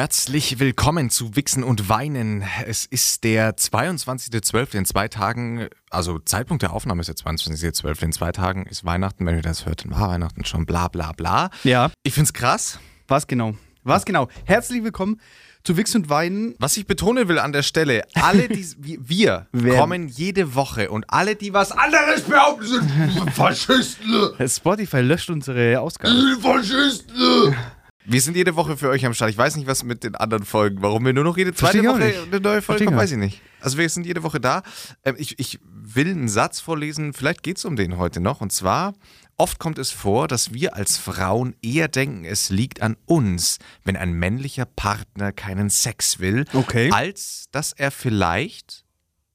Herzlich willkommen zu Wichsen und Weinen. Es ist der 22.12. in zwei Tagen, also Zeitpunkt der Aufnahme ist der 22.12. in zwei Tagen ist Weihnachten. Wenn ihr das hört, dann war Weihnachten schon bla bla bla. Ja. Ich find's krass. Was genau? Was genau? Herzlich willkommen zu Wix und Weinen. Was ich betonen will an der Stelle, alle, die wir Wer- kommen jede Woche und alle, die was anderes behaupten, sind Faschisten. Spotify löscht unsere Ausgabe. Faschisten. Wir sind jede Woche für euch am Start. Ich weiß nicht, was mit den anderen Folgen, warum wir nur noch jede zweite Woche nicht. eine neue Folge kommen, weiß ich nicht. Also wir sind jede Woche da. Ähm, ich, ich will einen Satz vorlesen, vielleicht geht es um den heute noch. Und zwar, oft kommt es vor, dass wir als Frauen eher denken, es liegt an uns, wenn ein männlicher Partner keinen Sex will, Okay. als dass er vielleicht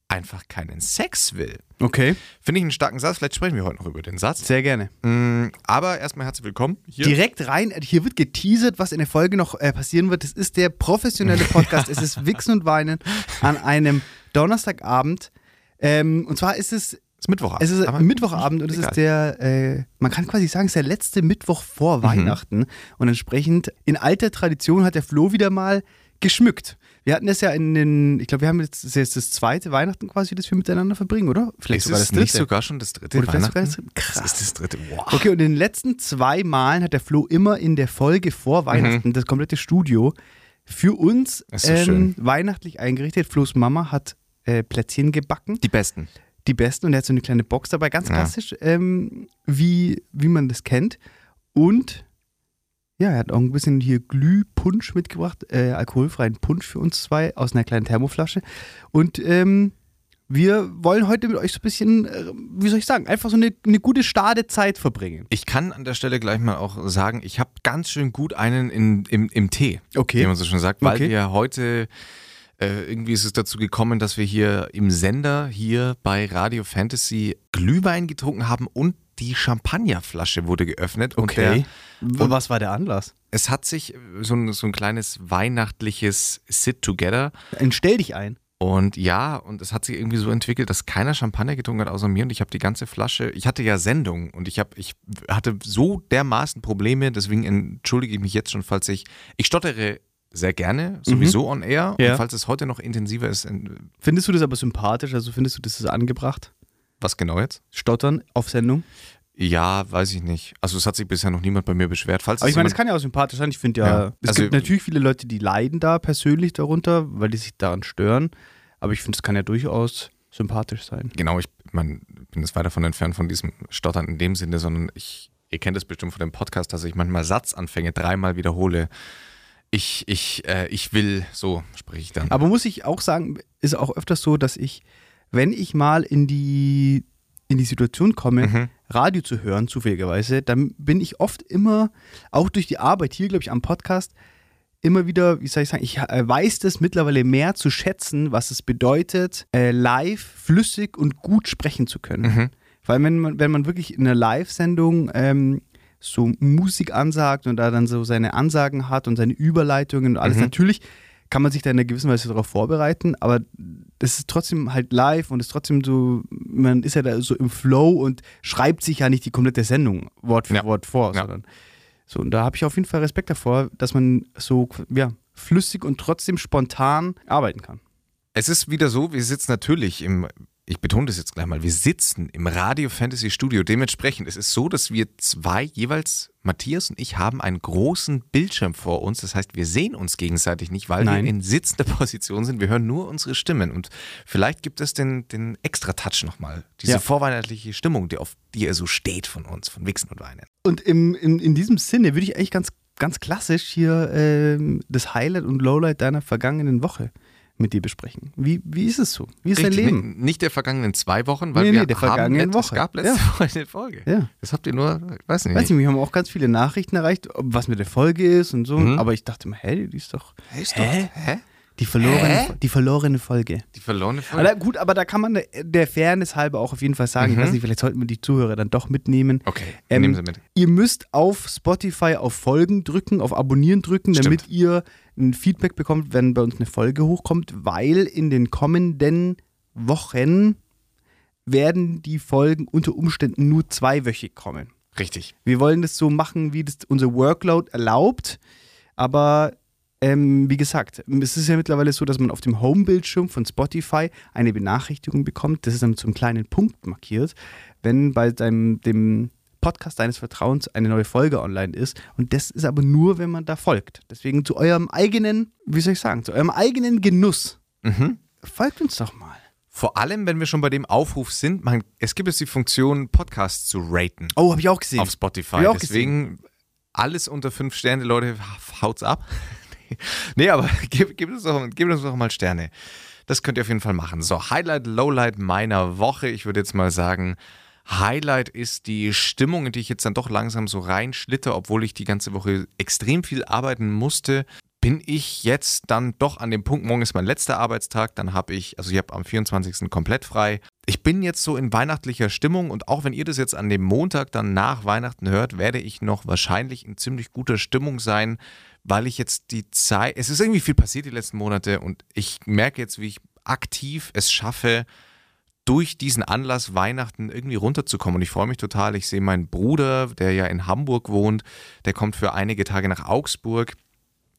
einfach keinen Sex will. Okay. Finde ich einen starken Satz. Vielleicht sprechen wir heute noch über den Satz. Sehr gerne. Mm, Aber erstmal herzlich willkommen. Hier. Direkt rein. Hier wird geteasert, was in der Folge noch äh, passieren wird. Es ist der professionelle Podcast. es ist Wichsen und Weinen an einem Donnerstagabend. Ähm, und zwar ist es ist Mittwochabend. Es ist aber Mittwochabend und es ist der, äh, man kann quasi sagen, es ist der letzte Mittwoch vor Weihnachten. Und entsprechend, in alter Tradition hat der Flo wieder mal geschmückt. Wir hatten das ja in den, ich glaube, wir haben jetzt, das jetzt das zweite Weihnachten quasi, das wir miteinander verbringen, oder? Vielleicht Ist sogar es das nicht dritte. sogar schon das dritte Oder Weihnachten? das dritte. Krass. Das ist das dritte. Wow. Okay, und in den letzten zwei Malen hat der Flo immer in der Folge vor Weihnachten das komplette Studio für uns Mhm. So ähm, weihnachtlich eingerichtet. Flo's Mama hat äh, Plätzchen gebacken Die besten. die besten und er hat so eine kleine Box dabei, ganz Ja. klassisch, ähm, wie, wie man das kennt. Und ja, er hat auch ein bisschen hier Glühpunsch mitgebracht, äh, alkoholfreien Punsch für uns zwei aus einer kleinen Thermoflasche. Und ähm, wir wollen heute mit euch so ein bisschen, äh, wie soll ich sagen, einfach so eine, eine gute Stadezeit verbringen. Ich kann an der Stelle gleich mal auch sagen, ich habe ganz schön gut einen in, im, im Tee, Okay. wie man so schon sagt, weil Okay. wir heute, äh, irgendwie ist es dazu gekommen, dass wir hier im Sender, hier bei Radio Fantasy, Glühwein getrunken haben und die Champagnerflasche wurde geöffnet. Und der, W- Was war der Anlass? es hat sich so ein, so ein kleines weihnachtliches Sit-Together Ein Stell dich ein. Und ja, und es hat sich irgendwie so entwickelt, dass keiner Champagner getrunken hat außer mir und ich habe die ganze Flasche, ich hatte ja Sendung und ich habe ich hatte so dermaßen Probleme, deswegen entschuldige ich mich jetzt schon, falls ich ich stottere sehr gerne, sowieso on air Ja. und falls es heute noch intensiver ist, in- Findest du das aber sympathisch? Also findest du, das ist angebracht? Was genau jetzt? Stottern auf Sendung? Ja, weiß ich nicht. Also es hat sich bisher noch niemand bei mir beschwert. Falls Aber ich meine, es kann ja auch sympathisch sein. Ich finde ja, Ja, es also- gibt natürlich viele Leute, die leiden da persönlich darunter, weil die sich daran stören. Aber ich finde, es kann ja durchaus sympathisch sein. Genau, ich mein, bin jetzt weit davon entfernt von diesem Stottern in dem Sinne, sondern ich, ihr kennt es bestimmt von dem Podcast, dass ich manchmal Satzanfänge dreimal wiederhole. Ich, ich, äh, ich will, so spreche ich dann. Aber muss ich auch sagen, ist auch öfters so, dass ich, wenn ich mal in die, in die Situation komme, Mhm. Radio zu hören, zufälligerweise, dann bin ich oft immer, auch durch die Arbeit hier, glaube ich, am Podcast, immer wieder, wie soll ich sagen, ich äh, weiß das mittlerweile mehr zu schätzen, was es bedeutet, äh, live, flüssig und gut sprechen zu können. Mhm. Weil wenn man, wenn man wirklich in einer Live-Sendung ähm, so Musik ansagt und da dann so seine Ansagen hat und seine Überleitungen und alles, Mhm. natürlich kann man sich da in einer gewissen Weise darauf vorbereiten, aber das ist trotzdem halt live und ist trotzdem so, man ist ja da so im Flow und schreibt sich ja nicht die komplette Sendung Wort für Ja. Wort vor, Ja. sondern so, und da habe ich auf jeden Fall Respekt davor, dass man so, ja, flüssig und trotzdem spontan arbeiten kann. Es ist wieder so, wir sitzen natürlich im, ich betone das jetzt gleich mal, wir sitzen im Radio Fantasy Studio. Dementsprechend, es ist so, dass wir zwei jeweils, Matthias und ich, haben einen großen Bildschirm vor uns. Das heißt, wir sehen uns gegenseitig nicht, weil Nein. wir in sitzender Position sind. Wir hören nur unsere Stimmen. Und vielleicht gibt es den, den extra Touch nochmal. Diese Ja. vorweihnachtliche Stimmung, die auf die er so steht von uns, von Wichsen und Weinen. Und im, in, in diesem Sinne würde ich eigentlich ganz, ganz klassisch hier ähm, das Highlight und Lowlight deiner vergangenen Woche mit dir besprechen. Wie, wie ist es so? Wie ist dein Richtig, Leben? n- Nicht der vergangenen zwei Wochen, weil Nee, wir nee, der haben vergangenen Woche. Es gab letzte Ja. Woche eine Folge. Ja. Das habt ihr nur, ich weiß nicht. Weiß nicht, wir haben auch ganz viele Nachrichten erreicht, was mit der Folge ist und so. Mhm. Aber ich dachte mir, hä, die ist doch Hä? Ist Hä? Doch, hä? die verlorene, Hä? die verlorene Folge. Die verlorene Folge? Aber gut, aber da kann man der, der Fairness halber auch auf jeden Fall sagen, ich Mhm. weiß nicht, vielleicht sollten wir die Zuhörer dann doch mitnehmen. Okay, Ähm, nehmen Sie mit. Ihr müsst auf Spotify auf Folgen drücken, auf Abonnieren drücken, Stimmt. damit ihr ein Feedback bekommt, wenn bei uns eine Folge hochkommt, weil in den kommenden Wochen werden die Folgen unter Umständen nur zweiwöchig kommen. Richtig. Wir wollen das so machen, wie das unser Workload erlaubt, aber ähm, wie gesagt, es ist ja mittlerweile so, dass man auf dem Home-Bildschirm von Spotify eine Benachrichtigung bekommt. Das ist dann zum kleinen Punkt markiert, wenn bei deinem, dem Podcast deines Vertrauens eine neue Folge online ist. Und das ist aber nur, wenn man da folgt. Deswegen zu eurem eigenen, wie soll ich sagen, zu eurem eigenen Genuss. Mhm. Folgt uns doch mal. Vor allem, wenn wir schon bei dem Aufruf sind, man, es gibt jetzt die Funktion, Podcasts zu raten Oh, habe ich auch gesehen. auf Spotify. Hab ich auch Deswegen alles unter fünf Sterne, Leute, haut's ab. nee, aber gebt, gebt, uns doch, gebt uns doch mal Sterne. Das könnt ihr auf jeden Fall machen. So, Highlight, Lowlight meiner Woche. Ich würde jetzt mal sagen, Highlight ist die Stimmung, in die ich jetzt dann doch langsam so reinschlitter, obwohl ich die ganze Woche extrem viel arbeiten musste. Bin ich jetzt dann doch an dem Punkt, morgen ist mein letzter Arbeitstag, dann habe ich, also ich habe am 24. komplett frei. Ich bin jetzt so in weihnachtlicher Stimmung und auch wenn ihr das jetzt an dem Montag dann nach Weihnachten hört, werde ich noch wahrscheinlich in ziemlich guter Stimmung sein, weil ich jetzt die Zeit, es ist irgendwie viel passiert die letzten Monate und ich merke jetzt, wie ich aktiv es schaffe, durch diesen Anlass Weihnachten irgendwie runterzukommen. Und ich freue mich total. Ich sehe meinen Bruder, der ja in Hamburg wohnt, der kommt für einige Tage nach Augsburg.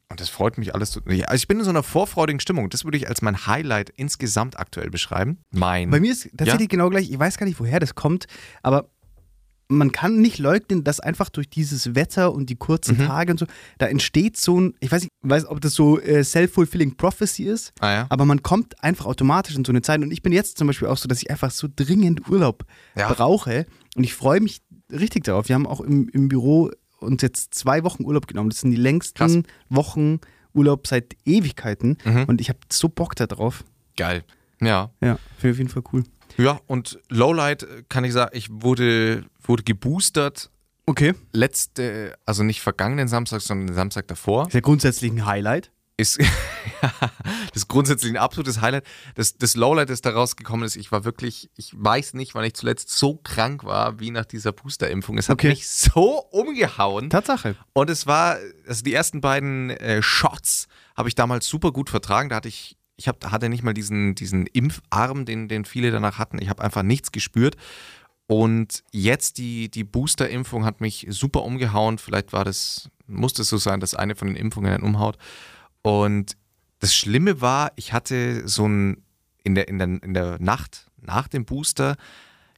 Und das freut mich alles. Also ich bin in so einer vorfreudigen Stimmung. Das würde ich als mein Highlight insgesamt aktuell beschreiben. Mein. Bei mir ist tatsächlich ja? genau gleich, ich weiß gar nicht, woher das kommt, aber man kann nicht leugnen, dass einfach durch dieses Wetter und die kurzen mhm. Tage und so, da entsteht so ein, ich weiß nicht, weiß, ob das so äh, self-fulfilling prophecy ist, ah, ja. aber man kommt einfach automatisch in so eine Zeit. Und ich bin jetzt zum Beispiel auch so, dass ich einfach so dringend Urlaub ja. brauche und ich freue mich richtig darauf. Wir haben auch im, im Büro uns jetzt zwei Wochen Urlaub genommen. Das sind die längsten Krass. Wochen Urlaub seit Ewigkeiten mhm. und ich habe so Bock darauf. Geil. Ja. Ja, finde ich auf jeden Fall cool. Ja, und Lowlight kann ich sagen, ich wurde, wurde geboostert. Okay. Letzte, also nicht vergangenen Samstag, sondern den Samstag davor. Ist ja grundsätzlich ein Highlight. Ist das grundsätzlich ein absolutes Highlight. Das, das Lowlight, das da rausgekommen ist, ich war wirklich, ich weiß nicht, wann ich zuletzt so krank war wie nach dieser Boosterimpfung. Es hat okay. mich so umgehauen. Tatsache. Und es war, also die ersten beiden äh, Shots habe ich damals super gut vertragen. Da hatte ich ich hab, hatte nicht mal diesen, diesen Impfarm, den, den viele danach hatten. Ich habe einfach nichts gespürt. Und jetzt die, die Booster-Impfung hat mich super umgehauen. Vielleicht war das, musste es so sein, dass eine von den Impfungen dann umhaut. Und das Schlimme war, ich hatte so ein, in der, in der, in der Nacht nach dem Booster,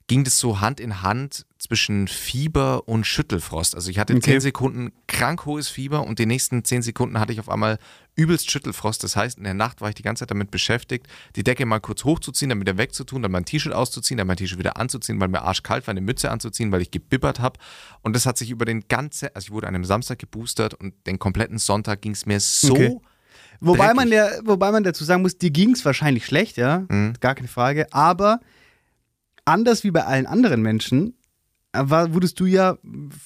ging das so Hand in Hand zwischen Fieber und Schüttelfrost. Also ich hatte okay. 10 Sekunden krank hohes Fieber und die nächsten 10 Sekunden hatte ich auf einmal übelst Schüttelfrost. Das heißt, in der Nacht war ich die ganze Zeit damit beschäftigt, die Decke mal kurz hochzuziehen, dann wieder wegzutun, dann mein T-Shirt auszuziehen, dann mein T-Shirt wieder anzuziehen, weil mir arschkalt war, eine Mütze anzuziehen, weil ich gebibbert habe. Und das hat sich über den ganzen, also ich wurde an einem Samstag geboostert und den kompletten Sonntag ging es mir so okay. Wobei man, der, wobei man dazu sagen muss, dir ging es wahrscheinlich schlecht, ja, mhm. gar keine Frage. Aber anders wie bei allen anderen Menschen, äh, war, wurdest du ja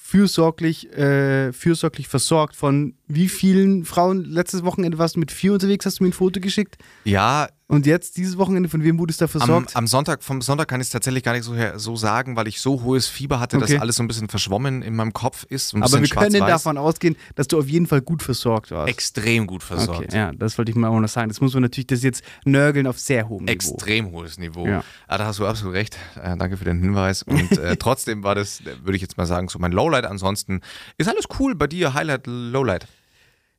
fürsorglich, äh, fürsorglich versorgt von wie vielen Frauen? Letztes Wochenende warst du mit vier unterwegs, hast du mir ein Foto geschickt? Ja, und jetzt, dieses Wochenende, von wem wurdest du da versorgt? Am, am Sonntag, vom Sonntag kann ich es tatsächlich gar nicht so, so sagen, weil ich so hohes Fieber hatte, okay. dass alles so ein bisschen verschwommen in meinem Kopf ist. Aber wir können davon ausgehen, dass du auf jeden Fall gut versorgt warst. Extrem gut versorgt. Okay, ja, das wollte ich mal auch noch sagen. Das muss man natürlich, das jetzt nörgeln auf sehr hohem Niveau. Extrem hohes Niveau. Ja. Ah, da hast du absolut recht. Äh, danke für den Hinweis. Und äh, trotzdem war das, würde ich jetzt mal sagen, so mein Lowlight. Ansonsten ist alles cool bei dir. Highlight, Lowlight.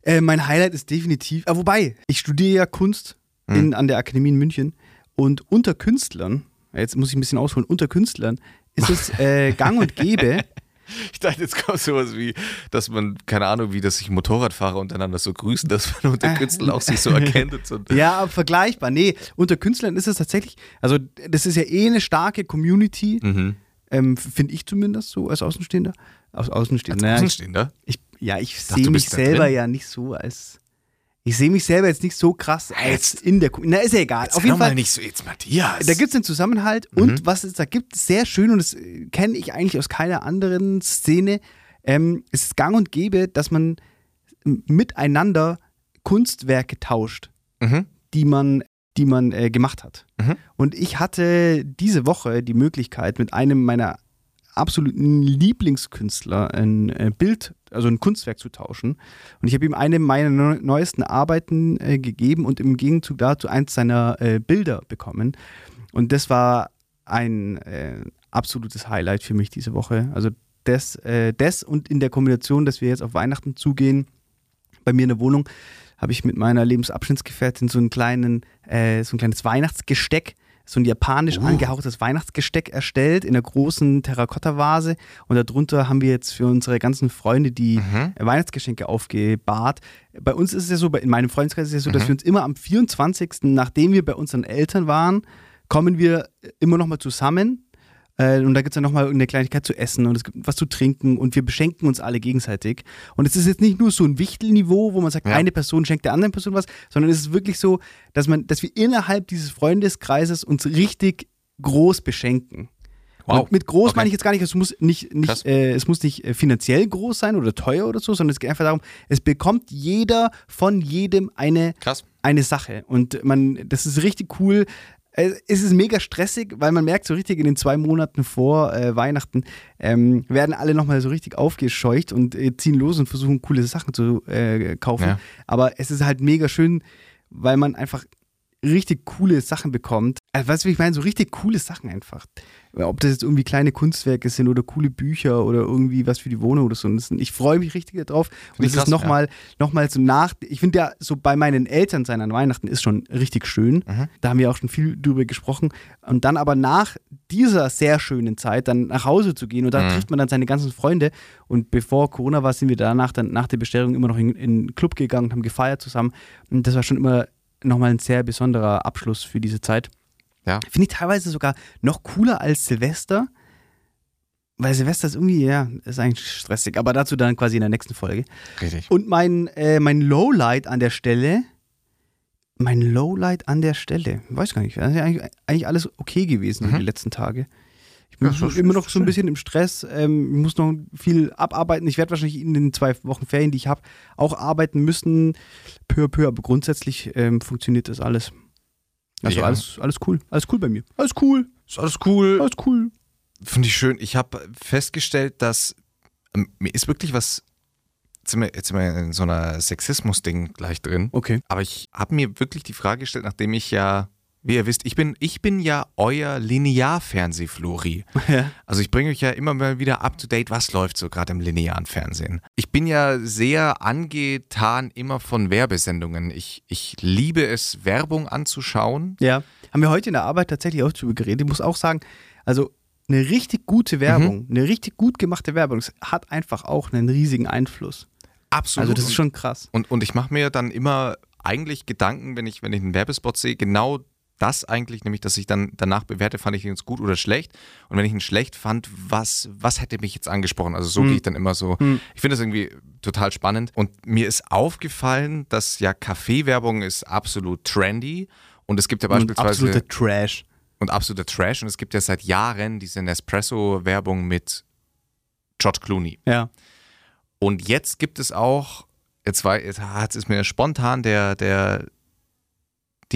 Äh, mein Highlight ist definitiv, ah, wobei, ich studiere ja Kunst in, hm. an der Akademie in München und unter Künstlern, jetzt muss ich ein bisschen ausholen, unter Künstlern ist es äh, gang und gäbe. Ich dachte, jetzt kommt sowas wie, dass man, keine Ahnung, wie dass sich Motorradfahrer untereinander so grüßen, dass man unter äh. Künstlern auch sich so erkennt. So. Ja, vergleichbar. Nee, unter Künstlern ist es tatsächlich, also das ist ja eh eine starke Community, mhm. ähm, finde ich zumindest so als Außenstehender. Als Außenstehender. Als Außenstehender? Ich, ja, ich sehe mich selber ja nicht so als ich sehe mich selber jetzt nicht so krass als jetzt, in der Na, ist ja egal. Auf jeden Fall. Nicht so jetzt, Matthias. Da gibt es einen Zusammenhalt mhm. und was es da gibt, sehr schön und das kenne ich eigentlich aus keiner anderen Szene. Ähm, es ist gang und gäbe, dass man miteinander Kunstwerke tauscht, mhm. die man, die man äh, gemacht hat. Mhm. Und ich hatte diese Woche die Möglichkeit, mit einem meiner absoluten Lieblingskünstler ein äh, Bild, also ein Kunstwerk zu tauschen. Und ich habe ihm eine meiner neuesten Arbeiten äh, gegeben und im Gegenzug dazu eins seiner äh, Bilder bekommen. Und das war ein äh, absolutes Highlight für mich diese Woche. Also das, äh, das und in der Kombination, dass wir jetzt auf Weihnachten zugehen, bei mir in der Wohnung, habe ich mit meiner Lebensabschnittsgefährtin so einen kleinen, äh, so ein kleines Weihnachtsgesteck so ein japanisch Uh. angehauchtes Weihnachtsgesteck erstellt in einer großen Terrakotta-Vase. Und darunter haben wir jetzt für unsere ganzen Freunde die Mhm. Weihnachtsgeschenke aufgebahrt. Bei uns ist es ja so, in meinem Freundeskreis ist es ja so, dass Mhm. wir uns immer am 24., nachdem wir bei unseren Eltern waren, kommen wir immer nochmal zusammen. Äh, und da gibt es dann nochmal eine Kleinigkeit zu essen und es gibt was zu trinken und wir beschenken uns alle gegenseitig. Und es ist jetzt nicht nur so ein Wichtelniveau, wo man sagt, Ja. eine Person schenkt der anderen Person was, sondern es ist wirklich so, dass man, dass wir innerhalb dieses Freundeskreises uns richtig groß beschenken. Wow. Und mit groß Okay. meine ich jetzt gar nicht, es muss nicht, nicht, äh, es muss nicht äh, finanziell groß sein oder teuer oder so, sondern es geht einfach darum, es bekommt jeder von jedem eine, Krass. eine Sache. Und man, das ist richtig cool. Äh, Es ist mega stressig, weil man merkt so richtig in den zwei Monaten vor äh, Weihnachten ähm, werden alle nochmal so richtig aufgescheucht und äh, ziehen los und versuchen coole Sachen zu äh, kaufen. Ja. Aber es ist halt mega schön, weil man einfach richtig coole Sachen bekommt. Also, weißt du, ich meine? So richtig coole Sachen einfach. Ob das jetzt irgendwie kleine Kunstwerke sind oder coole Bücher oder irgendwie was für die Wohnung oder so. Ich freue mich richtig darauf. Und das ist nochmal noch mal so nach. Ich finde ja, so bei meinen Eltern sein an Weihnachten ist schon richtig schön. Mhm. Da haben wir auch schon viel drüber gesprochen. Und dann aber nach dieser sehr schönen Zeit dann nach Hause zu gehen und da Mhm. trifft man dann seine ganzen Freunde. Und bevor Corona war, sind wir danach dann nach der Bestellung immer noch in, in den Club gegangen und haben gefeiert zusammen. Und das war schon immer nochmal ein sehr besonderer Abschluss für diese Zeit. Ja. Finde ich teilweise sogar noch cooler als Silvester. Weil Silvester ist irgendwie, ja, ist eigentlich stressig. Aber dazu dann quasi in der nächsten Folge. Richtig. Und mein, äh, mein Lowlight an der Stelle, mein Lowlight an der Stelle, weiß gar nicht, also eigentlich, eigentlich alles okay gewesen Mhm. die letzten Tage. Ich Ja, bin schön, immer noch so ein bisschen im Stress, ähm, ich muss noch viel abarbeiten. Ich werde wahrscheinlich in den zwei Wochen Ferien, die ich habe, auch arbeiten müssen, peu à peu, aber grundsätzlich ähm, funktioniert das alles. Also Ja. alles, alles cool, alles cool bei mir. Alles cool, Ist alles cool. alles cool. Finde ich schön. Ich habe festgestellt, dass ähm, mir ist wirklich was. Jetzt sind, wir, jetzt sind wir in so einer Sexismus-Ding gleich drin. Okay. Aber ich habe mir wirklich die Frage gestellt, nachdem ich ja, wie ihr wisst, ich bin, ich bin ja euer Linear-Fernsehflori. Ja. Also ich bringe euch ja immer mal wieder up to date, was läuft so gerade im linearen Fernsehen. Ich bin ja sehr angetan immer von Werbesendungen. Ich, ich liebe es, Werbung anzuschauen. Ja, haben wir heute in der Arbeit tatsächlich auch drüber geredet. Ich muss auch sagen, also eine richtig gute Werbung, eine richtig gut gemachte Werbung, das hat einfach auch einen riesigen Einfluss. Absolut. Also das ist schon krass. Und, und ich mache mir dann immer eigentlich Gedanken, wenn ich, wenn ich einen Werbespot sehe, genau das eigentlich, nämlich, dass ich dann danach bewerte, fand ich ihn jetzt gut oder schlecht. Und wenn ich ihn schlecht fand, was, was hätte mich jetzt angesprochen? Also so Hm. gehe ich dann immer so. Hm. Ich finde das irgendwie total spannend. Und mir ist aufgefallen, dass ja Kaffeewerbung ist absolut trendy. Und es gibt ja beispielsweise absoluter Trash. und absoluter Trash. Und es gibt ja seit Jahren diese Nespresso-Werbung mit George Clooney. Ja. Und jetzt gibt es auch, jetzt, war, jetzt ist mir spontan der, der,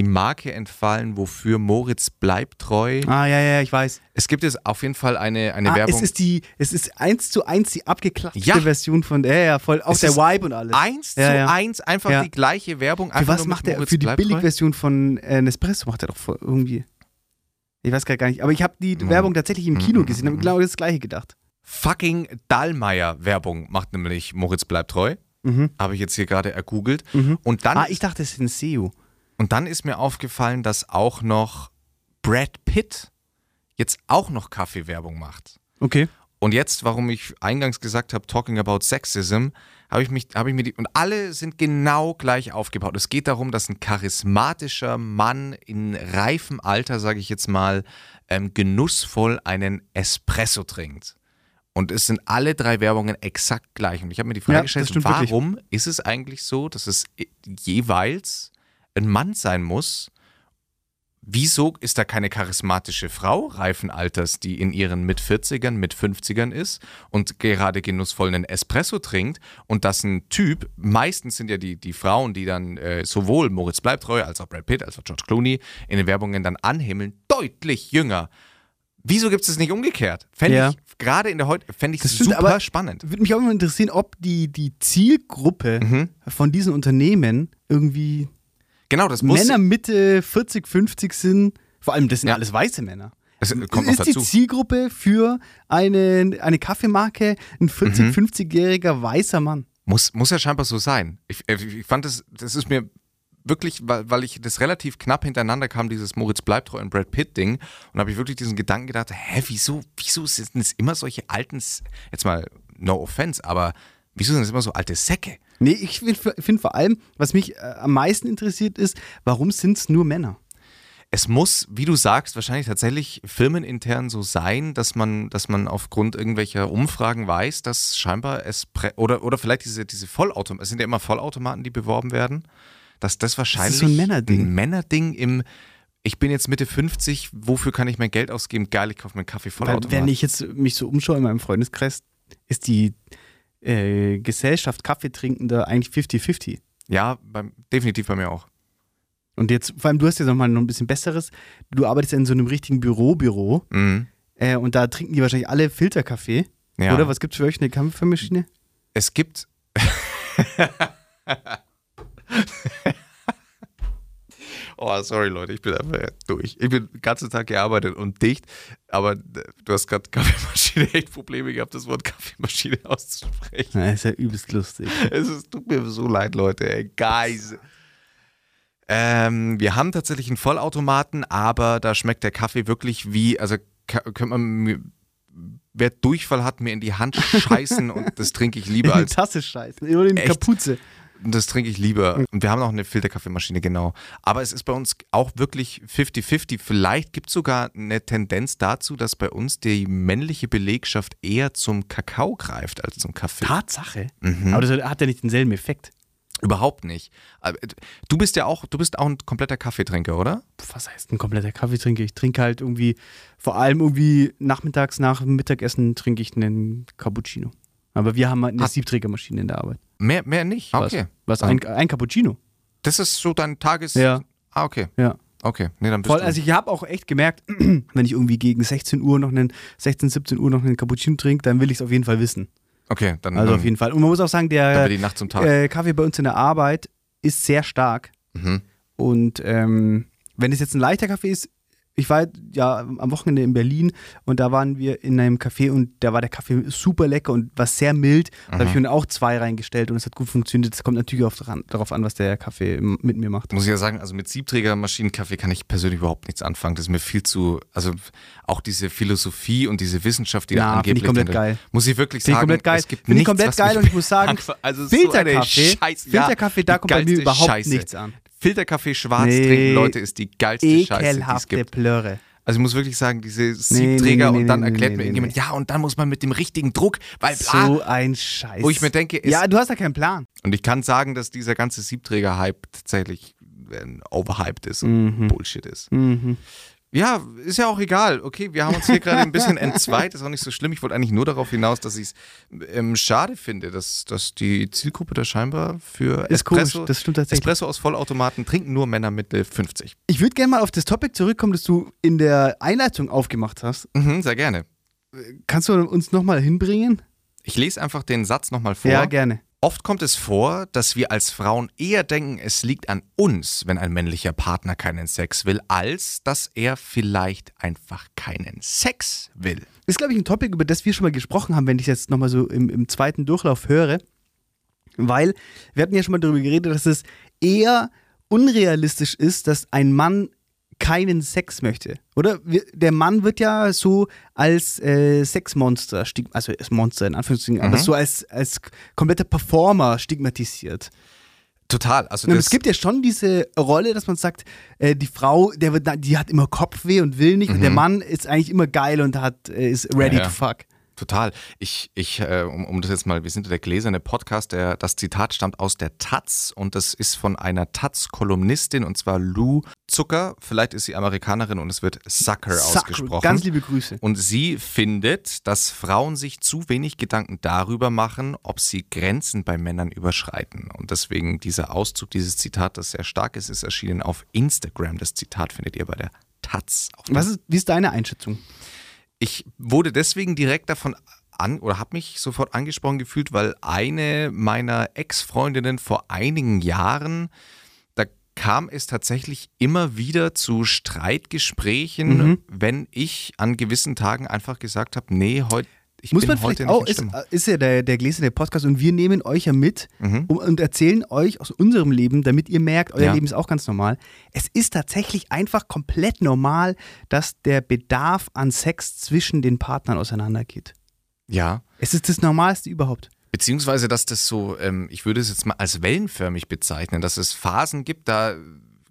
die Marke entfallen, wofür Moritz bleibt treu. Ah, ja, ja, ich weiß. Es gibt jetzt auf jeden Fall eine, eine ah, Werbung. es ist die, es ist eins zu eins die abgeklatschte Ja. Version von der, ja, voll, auch Es der Vibe und alles. eins Ja, zu ja. eins, einfach Ja. die gleiche Werbung. Für was macht er? Für die. Billigversion von äh, Nespresso macht er doch irgendwie. Ich weiß gar nicht. Aber ich habe die Mhm. Werbung tatsächlich im Kino Mhm, gesehen, habe mhm. genau das gleiche gedacht. Fucking Dallmayr-Werbung macht nämlich Moritz bleibt treu. Mhm. Habe ich jetzt hier gerade ergoogelt. Mhm. Und dann Ah, ich dachte, es ist ein SEO. Und dann ist mir aufgefallen, dass auch noch Brad Pitt jetzt auch noch Kaffeewerbung macht. Okay. Und jetzt, warum ich eingangs gesagt habe, talking about sexism, habe ich mich, habe ich mir die, und alle sind genau gleich aufgebaut. Es geht darum, dass ein charismatischer Mann in reifem Alter, sage ich jetzt mal, ähm, genussvoll einen Espresso trinkt. Und es sind alle drei Werbungen exakt gleich. Und ich habe mir die Frage Ja, gestellt, stimmt wirklich. warum ist es eigentlich so, dass es jeweils ein Mann sein muss? Wieso ist da keine charismatische Frau reifen Alters, die in ihren mit 40ern, mit 50ern ist und gerade genussvoll einen Espresso trinkt und dass ein Typ, meistens sind ja die, die Frauen, die dann äh, sowohl Moritz Bleibtreu als auch Brad Pitt, als auch George Clooney in den Werbungen dann anhimmeln, deutlich jünger. Wieso gibt es das nicht umgekehrt? Fände Ja. ich gerade in der heute, fände ich Das stimmt, super spannend. Würde mich auch immer interessieren, ob die, die Zielgruppe Mhm. von diesen Unternehmen irgendwie Genau, das muss. Männer Mitte 40, 50 sind. Vor allem, das sind Ja. alles weiße Männer. es kommt ist die dazu. Zielgruppe für eine, eine Kaffeemarke ein 40, Mhm. 50-jähriger weißer Mann? Muss, muss ja scheinbar so sein. Ich, äh, ich fand das, das ist mir wirklich, weil, weil ich das relativ knapp hintereinander kam, dieses Moritz bleibt treu und Brad Pitt Ding. Und habe ich wirklich diesen Gedanken gedacht, hä, wieso, wieso sind es immer solche alten, jetzt mal no offense, aber wieso sind es immer so alte Säcke? Nee, ich finde find vor allem, was mich äh, am meisten interessiert ist, warum sind es nur Männer? Es muss, wie du sagst, wahrscheinlich tatsächlich firmenintern so sein, dass man, dass man aufgrund irgendwelcher Umfragen weiß, dass scheinbar es oder, oder vielleicht diese, diese Vollautomaten, es sind ja immer Vollautomaten, die beworben werden, dass das wahrscheinlich das ist so ein Männerding. ein Männerding im ich bin jetzt Mitte 50, wofür kann ich mein Geld ausgeben? Geil, ich kaufe mir einen Kaffee Vollautomat. Wenn ich jetzt mich so umschaue in meinem Freundeskreis, ist die äh, Gesellschaft Kaffeetrinkender eigentlich 50-50. Ja, beim, definitiv bei mir auch. Und jetzt, vor allem, du hast ja nochmal noch ein bisschen Besseres. Du arbeitest ja in so einem richtigen Büro-Büro. Mhm. Äh, und da trinken die wahrscheinlich alle Filterkaffee. Ja. Oder was gibt es für euch eine Kaffeemaschine? Es gibt. oh, sorry Leute, ich bin einfach durch. Ich bin den ganzen Tag gearbeitet und dicht, aber du hast gerade Kaffeemaschine echt Probleme gehabt, das Wort Kaffeemaschine auszusprechen. Na, ist ja übelst lustig. Es ist, tut mir so leid, Leute, ey, guys. Ähm, wir haben tatsächlich einen Vollautomaten, aber da schmeckt der Kaffee wirklich wie, also könnte man wer Durchfall hat, mir in die Hand scheißen und das trinke ich lieber als. In die Tasse scheißen, oder in die? Kapuze. Das trinke ich lieber. Und wir haben noch eine Filterkaffeemaschine, genau. Aber es ist bei uns auch wirklich 50-50. Vielleicht gibt es sogar eine Tendenz dazu, dass bei uns die männliche Belegschaft eher zum Kakao greift als zum Kaffee. Tatsache. Mhm. Aber das hat ja nicht denselben Effekt. Überhaupt nicht. Aber Du bist ja auch, du bist auch ein kompletter Kaffeetrinker, oder? Was heißt ein kompletter Kaffeetrinker? Ich trinke halt irgendwie, vor allem irgendwie nachmittags nach Mittagessen trinke ich einen Cappuccino. Aber wir haben halt eine Ah. Siebträgermaschine in der Arbeit. Mehr, mehr nicht. Was? Okay. Was? Ein, ein Cappuccino? Das ist so dein Tages. Ja. Ah, okay. Ja. Okay. Nee, dann bist Voll, du. also ich habe auch echt gemerkt, wenn ich irgendwie gegen 16 Uhr noch einen, 16, 17 Uhr noch einen Cappuccino trinke, dann will ich es auf jeden Fall wissen. okay, dann, Also auf jeden Fall. Und man muss auch sagen, der äh, Kaffee bei uns in der Arbeit ist sehr stark. mhm. Und ähm, wenn es jetzt ein leichter Kaffee ist, ich war ja am Wochenende in Berlin und da waren wir in einem Café und da war der Kaffee super lecker und war sehr mild. Da habe ich mir auch zwei reingestellt und es hat gut funktioniert. Das kommt natürlich auch dran, darauf an, was der Kaffee mit mir macht. Muss ich ja sagen, also mit Siebträgermaschinenkaffee kann ich persönlich überhaupt nichts anfangen. Das ist mir viel zu, also auch diese Philosophie und diese Wissenschaft, die da Ja, finde angeblich ich komplett geil. Muss ich wirklich ich sagen, komplett geil. es gibt Finde ich nichts, komplett geil und ich muss sagen, also so Filterkaffee, ja, Filterkaffee, da kommt bei mir überhaupt Scheiße. nichts an. Filterkaffee schwarz Nee. trinken, Leute, ist die geilste Scheiße, die es gibt. Plörre. Also ich muss wirklich sagen, diese nee, Siebträger nee, und dann nee, erklärt nee, mir nee, irgendjemand, ja, und dann muss man mit dem richtigen Druck, weil bla. So ein Scheiß. Wo ich mir denke, ist, ja, du hast ja keinen Plan. und ich kann sagen, dass dieser ganze Siebträger-Hype tatsächlich äh, overhyped ist Mhm. und Bullshit ist. Ja, ist ja auch egal. Okay, wir haben uns hier gerade ein bisschen entzweit, ist auch nicht so schlimm. Ich wollte eigentlich nur darauf hinaus, dass ich es ähm, schade finde, dass, dass die Zielgruppe da scheinbar für Ist Espresso, komisch, das stimmt tatsächlich. Espresso aus Vollautomaten trinken nur Männer Mitte 50. Ich würde gerne mal auf das Topic zurückkommen, das du in der Einleitung aufgemacht hast. Mhm, sehr gerne. Kannst du uns nochmal hinbringen? Ich lese einfach den Satz nochmal vor. Ja, gerne. Oft kommt es vor, dass wir als Frauen eher denken, es liegt an uns, wenn ein männlicher Partner keinen Sex will, als dass er vielleicht einfach keinen Sex will. Das ist, glaube ich, ein Topic, über das wir schon mal gesprochen haben, wenn ich jetzt nochmal so im, im zweiten Durchlauf höre. Weil wir hatten ja schon mal darüber geredet, dass es eher unrealistisch ist, dass ein Mann keinen Sex möchte. Oder? Der Mann wird ja so als äh, Sexmonster, also als Monster in Anführungszeichen, aber Mhm. so als, als kompletter Performer stigmatisiert. Total. Also es gibt ja schon diese Rolle, dass man sagt, äh, die Frau, der wird, die hat immer Kopfweh und will nicht, und der Mann ist eigentlich immer geil und hat, äh, ist ready Mhm. Ja, ja. to fuck. Total. Ich, ich äh, um, um das jetzt mal, wir sind der gläserne Podcast, der, das Zitat stammt aus der Taz und das ist von einer Taz-Kolumnistin und zwar Lou Zucker. Vielleicht ist sie Amerikanerin und es wird Sucker, Sucker. ausgesprochen. Ganz liebe Grüße. Und sie findet, dass Frauen sich zu wenig Gedanken darüber machen, ob sie Grenzen bei Männern überschreiten. Und deswegen dieser Auszug, dieses Zitat, das sehr stark ist, ist erschienen auf Instagram. Das Zitat findet ihr bei der Taz. Was ist, wie ist deine Einschätzung? ich wurde deswegen direkt davon an oder habe mich sofort angesprochen gefühlt, weil eine meiner Ex-Freundinnen vor einigen Jahren, kam es tatsächlich immer wieder zu Streitgesprächen, Mhm. wenn ich an gewissen Tagen einfach gesagt habe, nee, heute ich Muss bin man heute auch, ist, Stimmung. ist ja der, der gläserne Podcast und wir nehmen euch ja mit Mhm. um, und erzählen euch aus unserem Leben, damit ihr merkt, euer Ja. Leben ist auch ganz normal. Es ist tatsächlich einfach komplett normal, dass der Bedarf an Sex zwischen den Partnern auseinandergeht. Ja, Es ist das Normalste überhaupt. Beziehungsweise, dass das so, ähm, ich würde es jetzt mal als wellenförmig bezeichnen, dass es Phasen gibt, da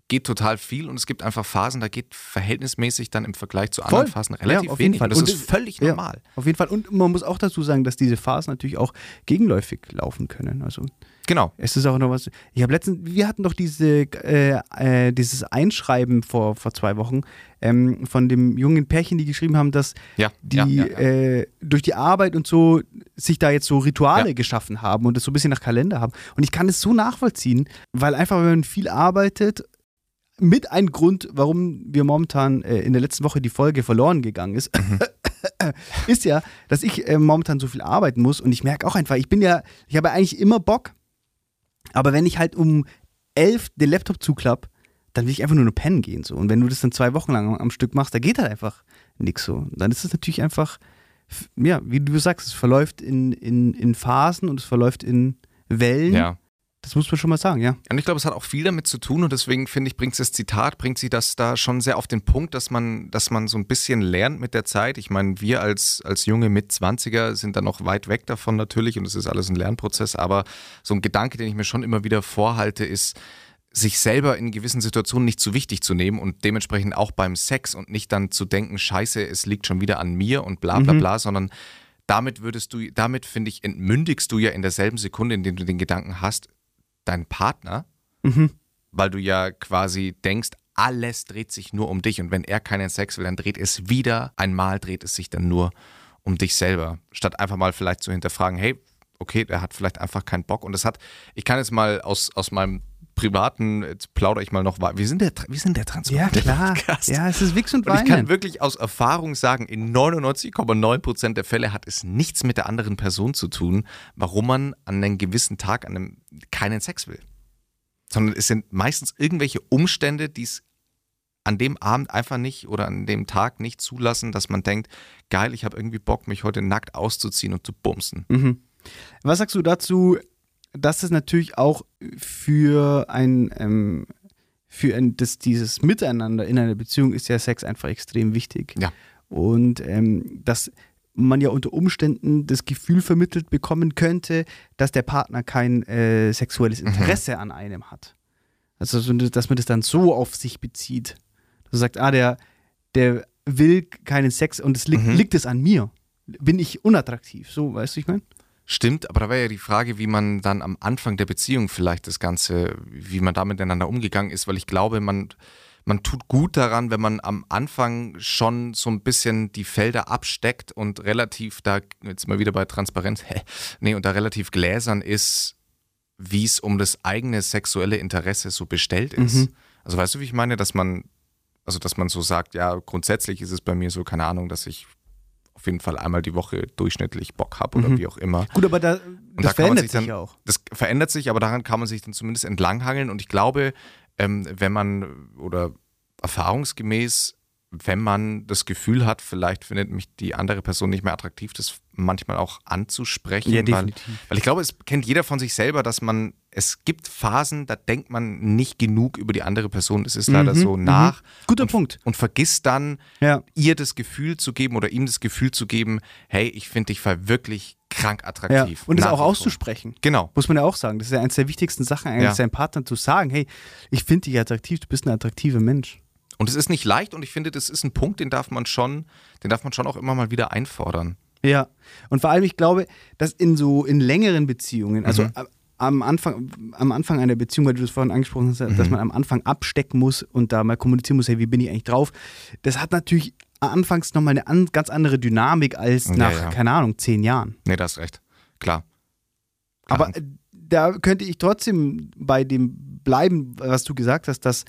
geht total viel und es gibt einfach Phasen, da geht verhältnismäßig dann im Vergleich zu anderen Voll. Phasen relativ Ja, auf jeden wenig. Fall. Das Und ist völlig ja. normal. Auf jeden Fall. Und man muss auch dazu sagen, dass diese Phasen natürlich auch gegenläufig laufen können. Also Genau. es ist auch noch was. Ich habe letztens, wir hatten doch diese, äh, äh, dieses Einschreiben vor, vor zwei Wochen ähm, von dem jungen Pärchen, die geschrieben haben, dass Ja, die ja, ja. Äh, durch die Arbeit und so sich da jetzt so Rituale geschaffen haben und das so ein bisschen nach Kalender haben. Und ich kann es so nachvollziehen, weil einfach, wenn man viel arbeitet, mit ein Grund, warum wir momentan äh, in der letzten Woche die Folge verloren gegangen ist, Mhm. ist ja, dass ich äh, momentan so viel arbeiten muss und ich merke auch einfach, ich bin ja, ich habe eigentlich immer Bock, aber wenn ich halt um elf den Laptop zuklapp, dann will ich einfach nur nur pennen gehen so. Und wenn du das dann zwei Wochen lang am Stück machst, da geht halt einfach nichts so. Dann ist es natürlich einfach, ja, wie du sagst, es verläuft in, in, in Phasen und es verläuft in Wellen. Ja. Das muss man schon mal sagen, ja. Und ich glaube, es hat auch viel damit zu tun und deswegen finde ich, bringt das Zitat, bringt sie das da schon sehr auf den Punkt, dass man, dass man so ein bisschen lernt mit der Zeit. Ich meine, wir als, als junge Mitzwanziger sind da noch weit weg davon natürlich und es ist alles ein Lernprozess, aber so ein Gedanke, den ich mir schon immer wieder vorhalte, ist, sich selber in gewissen Situationen nicht zu wichtig zu nehmen und dementsprechend auch beim Sex und nicht dann zu denken, scheiße, es liegt schon wieder an mir und bla bla Mhm. bla, sondern damit würdest du, damit finde ich, entmündigst du ja in derselben Sekunde, in der du den Gedanken hast, deinen Partner, Mhm. weil du ja quasi denkst, alles dreht sich nur um dich. Und wenn er keinen Sex will, dann dreht es wieder. Einmal, dreht es sich dann nur um dich selber, statt einfach mal vielleicht zu hinterfragen, hey, okay, der hat vielleicht einfach keinen Bock. Und das hat, ich kann jetzt mal aus, aus meinem privaten, jetzt plaudere ich mal noch, wir sind der, wir sind der Ja, transparente klar. Podcast. Ja, es ist Wix und Und ich kann wirklich aus Erfahrung sagen, in 99,9% der Fälle hat es nichts mit der anderen Person zu tun, warum man an einem gewissen Tag an einem keinen Sex will. Sondern es sind meistens irgendwelche Umstände, die es an dem Abend einfach nicht oder an dem Tag nicht zulassen, dass man denkt, geil, ich habe irgendwie Bock, mich heute nackt auszuziehen und zu bumsen. Mhm. Was sagst du dazu, dass es natürlich auch für ein, ähm, für ein, das, dieses Miteinander in einer Beziehung ist ja Sex einfach extrem wichtig. Ja. Und ähm, dass man ja unter Umständen das Gefühl vermittelt bekommen könnte, dass der Partner kein äh, sexuelles Interesse an einem hat. Also, so, dass man das dann so auf sich bezieht. Dass man sagt, ah, der, der will keinen Sex und es liegt, Mhm. liegt es an mir. Bin ich unattraktiv? So, weißt du, ich meine? Stimmt, aber da wäre ja die Frage, wie man dann am Anfang der Beziehung vielleicht das Ganze, wie man da miteinander umgegangen ist, weil ich glaube, man, man tut gut daran, wenn man am Anfang schon so ein bisschen die Felder absteckt und relativ da, jetzt mal wieder bei Transparenz, hä, nee, und da relativ gläsern ist, wie es um das eigene sexuelle Interesse so bestellt ist. Mhm. Also weißt du, wie ich meine, dass man, also dass man so sagt, ja, grundsätzlich ist es bei mir so, keine Ahnung, dass ich auf jeden Fall einmal die Woche durchschnittlich Bock habe oder Mhm. wie auch immer. Gut, aber da, da das man verändert sich sich dann- ja auch. Das verändert sich, aber daran kann man sich dann zumindest entlanghangeln. Und ich glaube, ähm, wenn man oder erfahrungsgemäß, wenn man das Gefühl hat, vielleicht findet mich die andere Person nicht mehr attraktiv, das manchmal auch anzusprechen. Ja, weil, definitiv. weil ich glaube, es kennt jeder von sich selber, dass man, es gibt Phasen, da denkt man nicht genug über die andere Person. Es ist leider Mhm, so mhm. nach Guter und, Punkt. und vergisst dann, Ja. ihr das Gefühl zu geben oder ihm das Gefühl zu geben, hey, ich finde dich wirklich krank ja. attraktiv. Und es Nach auch auszusprechen. Genau. Muss man ja auch sagen. Das ist ja eines der wichtigsten Sachen, eigentlich Ja. seinem Partner zu sagen, hey, ich finde dich attraktiv, du bist ein attraktiver Mensch. Und es ist nicht leicht und ich finde, das ist ein Punkt, den darf man schon, den darf man schon auch immer mal wieder einfordern. Ja. Und vor allem, ich glaube, dass in so in längeren Beziehungen, also Mhm. Am Anfang, am Anfang einer Beziehung, weil du das vorhin angesprochen hast, dass Mhm. man am Anfang abstecken muss und da mal kommunizieren muss, hey, wie bin ich eigentlich drauf? Das hat natürlich anfangs nochmal eine an, ganz andere Dynamik als nach, ja. keine Ahnung, zehn Jahren. Nee, da hast recht. Klar. Klar. Aber äh, da könnte ich trotzdem bei dem bleiben, was du gesagt hast, dass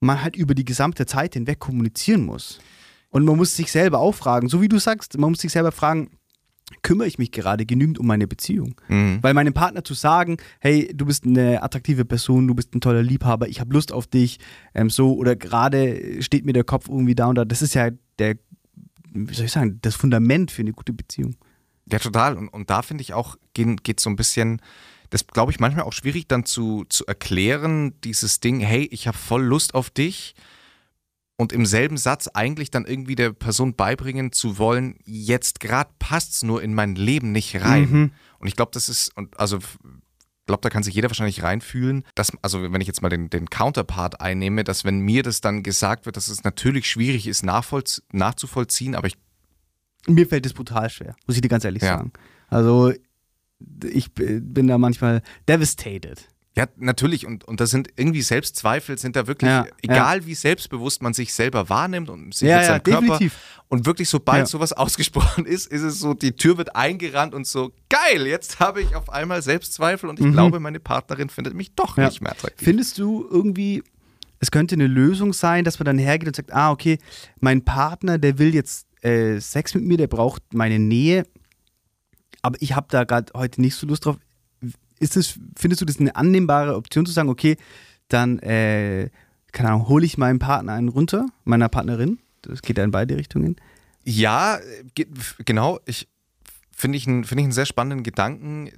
man halt über die gesamte Zeit hinweg kommunizieren muss. Und man muss sich selber auch fragen, so wie du sagst, man muss sich selber fragen, kümmere ich mich gerade genügend um meine Beziehung? Mhm. Weil meinem Partner zu sagen, hey, du bist eine attraktive Person, du bist ein toller Liebhaber, ich habe Lust auf dich, ähm, so, oder gerade steht mir der Kopf irgendwie da und da, das ist ja der wie soll ich sagen, das Fundament für eine gute Beziehung. Ja, total. Und, und da finde ich auch, geht so ein bisschen, das glaube ich manchmal auch schwierig dann zu, zu erklären, dieses Ding, hey, ich habe voll Lust auf dich und im selben Satz eigentlich dann irgendwie der Person beibringen zu wollen, jetzt gerade passt es nur in mein Leben nicht rein. Mhm. Und ich glaube, das ist, und also glaube, da kann sich jeder wahrscheinlich reinfühlen, dass, also wenn ich jetzt mal den, den Counterpart einnehme, dass wenn mir das dann gesagt wird, dass es natürlich schwierig ist, nachzuvollziehen, aber ich. Mir fällt es brutal schwer, muss ich dir ganz ehrlich ja. sagen. Also ich bin da manchmal devastated. Ja, natürlich. Und, und da sind irgendwie Selbstzweifel, sind da wirklich, ja, egal ja. wie selbstbewusst man sich selber wahrnimmt und sich ja, mit seinem Körper. Definitiv. Und wirklich, sobald sowas ausgesprochen ist, ist es so, die Tür wird eingerannt und so, geil, jetzt habe ich auf einmal Selbstzweifel und ich mhm. glaube, meine Partnerin findet mich doch nicht mehr attraktiv. Findest du irgendwie, es könnte eine Lösung sein, dass man dann hergeht und sagt, ah, okay, mein Partner, der will jetzt äh, Sex mit mir, der braucht meine Nähe, aber ich habe da gerade heute nicht so Lust drauf ist das, findest du das eine annehmbare Option zu sagen, okay, dann, äh, keine Ahnung, hole ich meinem Partner einen runter, meiner Partnerin? Das geht ja in beide Richtungen. Ja, genau. Ich finde ich, find ich einen sehr spannenden Gedanken,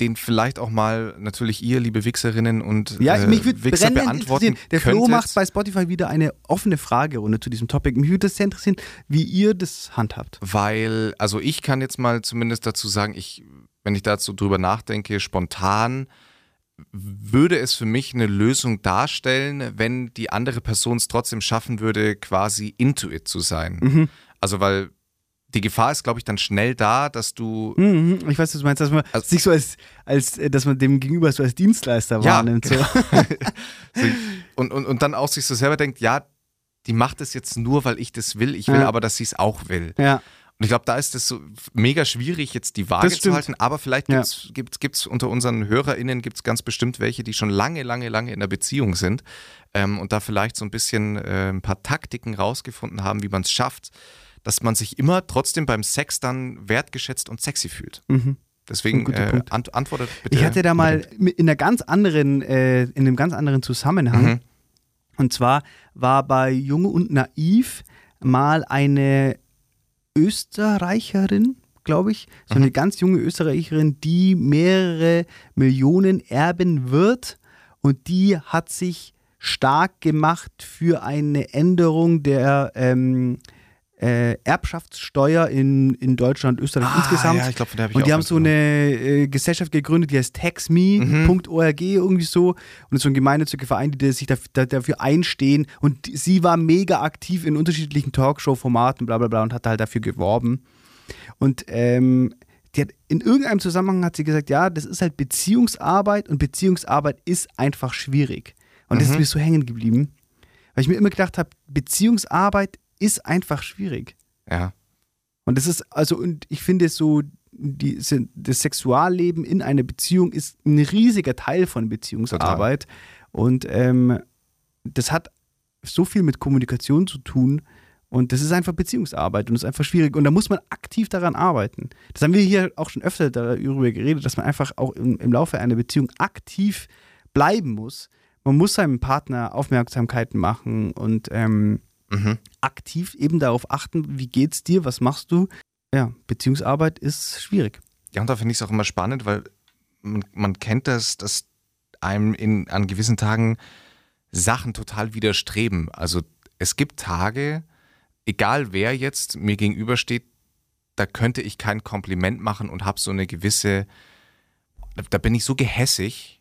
den vielleicht auch mal natürlich ihr, liebe Wichserinnen und ja, äh, mich Wichser beantworten Der Flo macht bei Spotify wieder eine offene Fragerunde zu diesem Topic. Mich würde das sehr interessieren, wie ihr das handhabt. Weil, also ich kann jetzt mal zumindest dazu sagen, ich wenn ich dazu drüber nachdenke, spontan würde es für mich eine Lösung darstellen, wenn die andere Person es trotzdem schaffen würde, quasi into it zu sein. Mhm. Also weil die Gefahr ist, glaube ich, dann schnell da, dass du. Mhm, ich weiß, was du meinst, dass man also, sich so als, als, dass man dem Gegenüber so als Dienstleister ja, wahrnimmt. Genau. So. und, und, und dann auch sich so selber denkt, ja, die macht es jetzt nur, weil ich das will. Ich will ja. aber, dass sie es auch will. Ja. Und ich glaube, da ist es so mega schwierig, jetzt die Waage zu halten, aber vielleicht gibt es ja. gibt's, gibt's unter unseren HörerInnen gibt's ganz bestimmt welche, die schon lange, lange, lange in der Beziehung sind ähm, und da vielleicht so ein bisschen äh, ein paar Taktiken rausgefunden haben, wie man es schafft, dass man sich immer trotzdem beim Sex dann wertgeschätzt und sexy fühlt. Mhm. Deswegen äh, ant antwortet bitte. Ich hatte da mal in einer ganz anderen, äh, in einem ganz anderen Zusammenhang. Mhm. Und zwar war bei Junge und Naiv mal eine Österreicherin, glaube ich, so eine mhm. ganz junge Österreicherin, die mehrere Millionen erben wird und die hat sich stark gemacht für eine Änderung der ähm, äh, Erbschaftssteuer in, in Deutschland, Österreich ah, insgesamt. Ja, ich glaub, von der hab ich und die haben so eine äh, Gesellschaft gegründet, die heißt taxme.org mhm. irgendwie so. Und das ist so ein gemeinnütziger Verein, die sich dafür, dafür einstehen. Und sie war mega aktiv in unterschiedlichen Talkshow-Formaten, bla bla bla, und hat halt dafür geworben. Und ähm, die hat, in irgendeinem Zusammenhang hat sie gesagt, ja, das ist halt Beziehungsarbeit und Beziehungsarbeit ist einfach schwierig. Und mhm. das ist mhm. mir so hängen geblieben. Weil ich mir immer gedacht habe, Beziehungsarbeit ist einfach schwierig. Ja. Und das ist, also, und ich finde so, die, das Sexualleben in einer Beziehung ist ein riesiger Teil von Beziehungsarbeit. Total. Und ähm, das hat so viel mit Kommunikation zu tun. Und das ist einfach Beziehungsarbeit und das ist einfach schwierig. Und da muss man aktiv daran arbeiten. Das haben wir hier auch schon öfter darüber geredet, dass man einfach auch im, im Laufe einer Beziehung aktiv bleiben muss. Man muss seinem Partner Aufmerksamkeiten machen und ähm, mhm. aktiv eben darauf achten, wie geht's dir, was machst du. Ja, Beziehungsarbeit ist schwierig. Ja, und da finde ich es auch immer spannend, weil man, man kennt das, dass einem in, an gewissen Tagen Sachen total widerstreben. Also es gibt Tage, egal wer jetzt mir gegenübersteht, da könnte ich kein Kompliment machen und habe so eine gewisse, da bin ich so gehässig,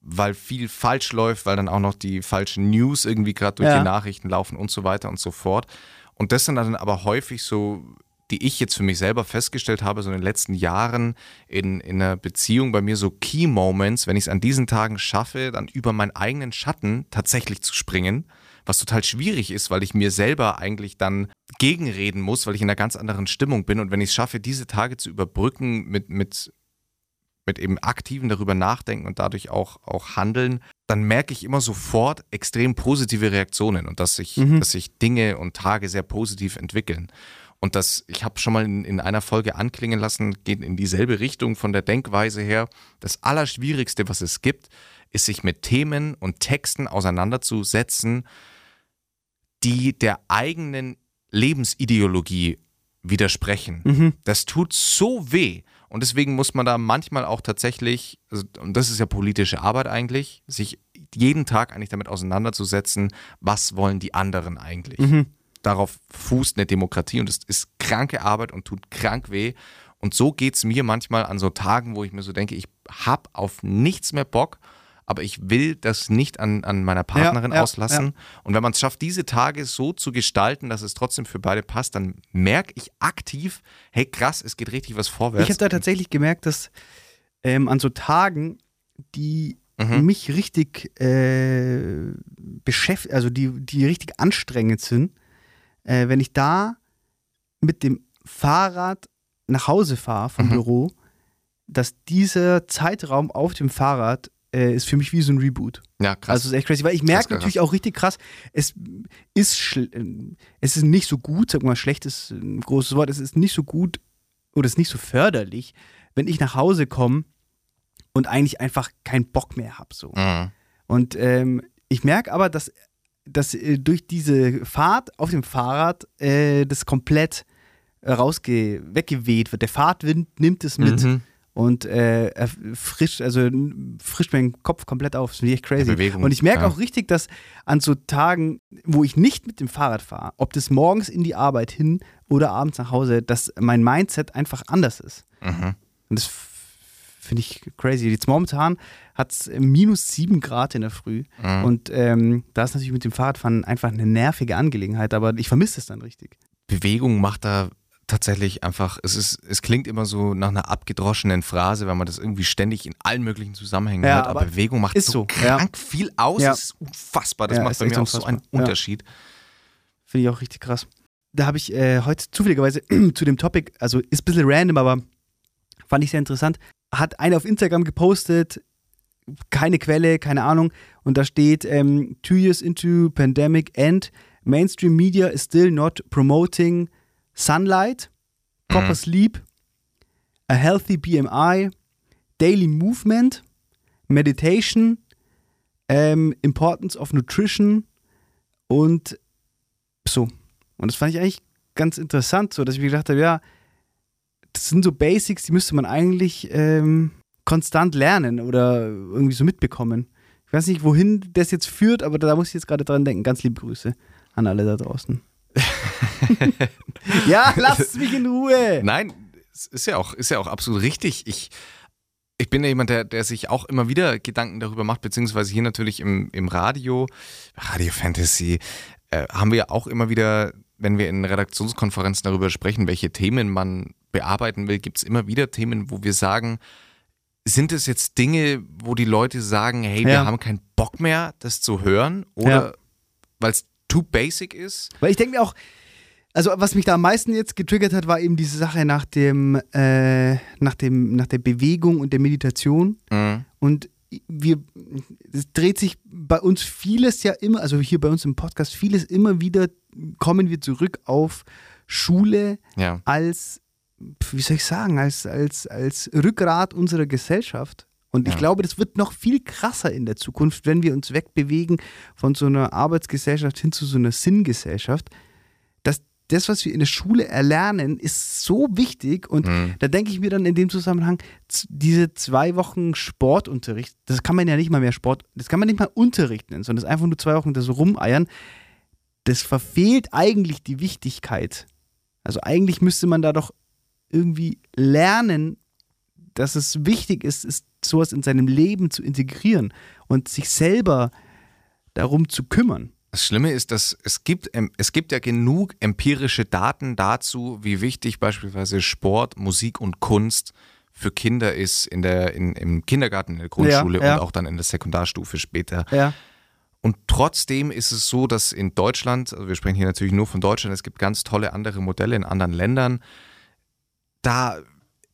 weil viel falsch läuft, weil dann auch noch die falschen News irgendwie gerade durch ja. die Nachrichten laufen und so weiter und so fort. Und das sind dann aber häufig so, die ich jetzt für mich selber festgestellt habe, so in den letzten Jahren in, in einer Beziehung bei mir so Key Moments, wenn ich es an diesen Tagen schaffe, dann über meinen eigenen Schatten tatsächlich zu springen, was total schwierig ist, weil ich mir selber eigentlich dann gegenreden muss, weil ich in einer ganz anderen Stimmung bin. Und wenn ich es schaffe, diese Tage zu überbrücken mit, mit mit eben aktiven darüber nachdenken und dadurch auch, auch handeln, dann merke ich immer sofort extrem positive Reaktionen und dass sich, mhm. dass sich Dinge und Tage sehr positiv entwickeln. Und das, ich habe schon mal in, in, einer Folge anklingen lassen, geht in dieselbe Richtung von der Denkweise her. Das Allerschwierigste, was es gibt, ist sich mit Themen und Texten auseinanderzusetzen, die der eigenen Lebensideologie widersprechen. Mhm. Das tut so weh. Und deswegen muss man da manchmal auch tatsächlich, also, und das ist ja politische Arbeit eigentlich, sich jeden Tag eigentlich damit auseinanderzusetzen, was wollen die anderen eigentlich. Mhm. Darauf fußt eine Demokratie und es ist kranke Arbeit und tut krank weh. Und so geht es mir manchmal an so Tagen, wo ich mir so denke, ich habe auf nichts mehr Bock, aber ich will das nicht an, an meiner Partnerin Ja, ja, auslassen. Und wenn man es schafft, diese Tage so zu gestalten, dass es trotzdem für beide passt, dann merke ich aktiv, hey krass, es geht richtig was vorwärts. Ich habe da tatsächlich gemerkt, dass ähm, an so Tagen, die Mhm. mich richtig äh, beschäftigen, also die, die richtig anstrengend sind, äh, wenn ich da mit dem Fahrrad nach Hause fahre vom Mhm. Büro, dass dieser Zeitraum auf dem Fahrrad äh, ist für mich wie so ein Reboot. ja, krass. Also es ist echt crazy, weil ich merke krass. natürlich auch richtig krass, es ist, äh, es ist nicht so gut, sag mal, schlecht ist ein großes Wort, es ist nicht so gut oder es ist nicht so förderlich, wenn ich nach Hause komme und eigentlich einfach keinen Bock mehr habe. So. mhm. Und ähm, ich merke aber, dass, dass äh, durch diese Fahrt auf dem Fahrrad äh, das komplett äh, rausge weggeweht wird. Der Fahrtwind nimmt es mit Mhm. Und äh, er frischt, also frischt meinen Kopf komplett auf. Das finde ich echt crazy. Bewegung, und ich merke ja. auch richtig, dass an so Tagen, wo ich nicht mit dem Fahrrad fahre, ob das morgens in die Arbeit hin oder abends nach Hause, dass mein Mindset einfach anders ist. Mhm. Und das finde ich crazy. Jetzt momentan hat es minus sieben Grad in der Früh. Mhm. Und ähm, da ist natürlich mit dem Fahrradfahren einfach eine nervige Angelegenheit, aber ich vermisse es dann richtig. Bewegung macht da tatsächlich einfach, es ist, es klingt immer so nach einer abgedroschenen Phrase, wenn man das irgendwie ständig in allen möglichen Zusammenhängen Ja, hört, aber, aber Bewegung macht so so, krank viel aus, Ja. das ist unfassbar, das Ja, macht bei mir auch so einen unfassbar. Ja. Unterschied. Finde ich auch richtig krass. Da habe ich äh, heute zufälligerweise zu dem Topic, also ist ein bisschen random, aber fand ich sehr interessant, hat einer auf Instagram gepostet, keine Quelle, keine Ahnung, und da steht, ähm, two years into pandemic and mainstream media is still not promoting sunlight, proper Mhm. sleep, a healthy BMI, daily movement, meditation, ähm, importance of nutrition und so. Und das fand ich eigentlich ganz interessant, so dass ich mir gedacht habe, ja, das sind so Basics, die müsste man eigentlich ähm, konstant lernen oder irgendwie so mitbekommen. Ich weiß nicht, wohin das jetzt führt, aber da muss ich jetzt gerade dran denken. Ganz liebe Grüße an alle da draußen. ja, lasst mich in Ruhe. Nein, es ist ja auch, ist ja auch absolut richtig. Ich, ich bin ja jemand, der, der sich auch immer wieder Gedanken darüber macht, beziehungsweise hier natürlich im, im Radio, Radio Fantasy, äh, haben wir ja auch immer wieder, wenn wir in Redaktionskonferenzen darüber sprechen, welche Themen man bearbeiten will, gibt es immer wieder Themen, wo wir sagen, sind es jetzt Dinge, wo die Leute sagen, hey, wir Ja. haben keinen Bock mehr, das zu hören? Oder Ja. weil es too basic ist? Weil ich denke mir auch, also was mich da am meisten jetzt getriggert hat, war eben diese Sache nach dem, äh, nach dem, nach der Bewegung und der Meditation. Mhm. Und wir, es dreht sich bei uns vieles ja immer, also hier bei uns im Podcast, vieles immer wieder kommen wir zurück auf Schule Ja. als, wie soll ich sagen, als, als, als Rückgrat unserer Gesellschaft. Und ich Ja. glaube, das wird noch viel krasser in der Zukunft, wenn wir uns wegbewegen von so einer Arbeitsgesellschaft hin zu so einer Sinngesellschaft. Dass das, was wir in der Schule erlernen, ist so wichtig. Und Mhm. da denke ich mir dann in dem Zusammenhang, diese zwei Wochen Sportunterricht, das kann man ja nicht mal mehr Sport, das kann man nicht mal Unterricht nennen, sondern das ist einfach nur zwei Wochen das Rumeiern. Das verfehlt eigentlich die Wichtigkeit. Also eigentlich müsste man da doch irgendwie lernen, dass es wichtig ist, ist sowas in seinem Leben zu integrieren und sich selber darum zu kümmern. Das Schlimme ist, dass es gibt, es gibt ja genug empirische Daten dazu, wie wichtig beispielsweise Sport, Musik und Kunst für Kinder ist in der, in, im Kindergarten, in der Grundschule Ja, ja. und auch dann in der Sekundarstufe später. Ja. Und trotzdem ist es so, dass in Deutschland, also wir sprechen hier natürlich nur von Deutschland, es gibt ganz tolle andere Modelle in anderen Ländern, da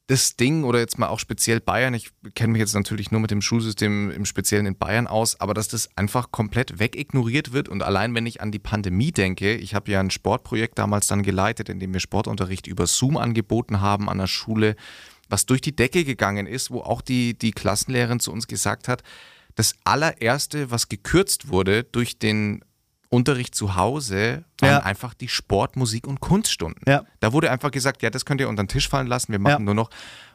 das Ding oder jetzt mal auch speziell Bayern, ich kenne mich jetzt natürlich nur mit dem Schulsystem im Speziellen in Bayern aus, aber dass das einfach komplett wegignoriert wird und allein wenn ich an die Pandemie denke, ich habe ja ein Sportprojekt damals dann geleitet, in dem wir Sportunterricht über Zoom angeboten haben an der Schule, was durch die Decke gegangen ist, wo auch die, die Klassenlehrerin zu uns gesagt hat, das allererste, was gekürzt wurde durch den Unterricht zu Hause waren Ja. einfach die Sport, Musik und Kunststunden. Ja. Da wurde einfach gesagt, ja, das könnt ihr unter den Tisch fallen lassen, wir machen Ja. nur noch.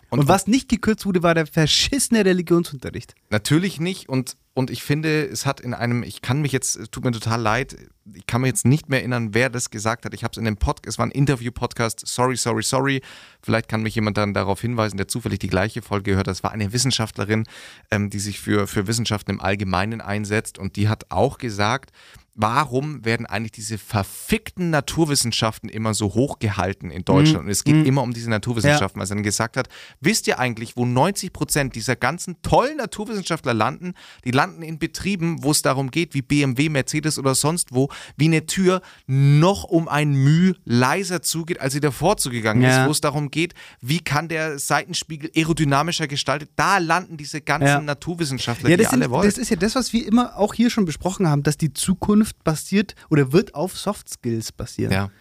Und, was nicht gekürzt wurde, war der verschissene Religionsunterricht. Natürlich nicht und, und ich finde, es hat in einem, ich kann mich jetzt, es tut mir total leid, ich kann mich jetzt nicht mehr erinnern, wer das gesagt hat. Ich habe es in dem Podcast, es war ein Interview-Podcast, sorry, sorry, sorry. Vielleicht kann mich jemand dann darauf hinweisen, der zufällig die gleiche Folge gehört. Es war eine Wissenschaftlerin, ähm, die sich für, für Wissenschaften im Allgemeinen einsetzt und die hat auch gesagt, Warum werden eigentlich diese verfickten Naturwissenschaften immer so hochgehalten in Deutschland? Und es geht immer um diese Naturwissenschaften, weil sie dann gesagt hat, wisst ihr eigentlich, wo 90 Prozent dieser ganzen tollen Naturwissenschaftler landen? Die landen in Betrieben, wo es darum geht, wie BMW, Mercedes oder sonst wo, wie eine Tür noch um ein Müh leiser zugeht, als sie davor zugegangen Ja. ist, wo es darum geht, wie kann der Seitenspiegel aerodynamischer gestaltet. Da landen diese ganzen Ja. Naturwissenschaftler, Ja, die das, sind, alle wollt. das ist ja das, was wir immer auch hier schon besprochen haben, dass die Zukunft basiert oder wird auf Soft Skills basieren. ja.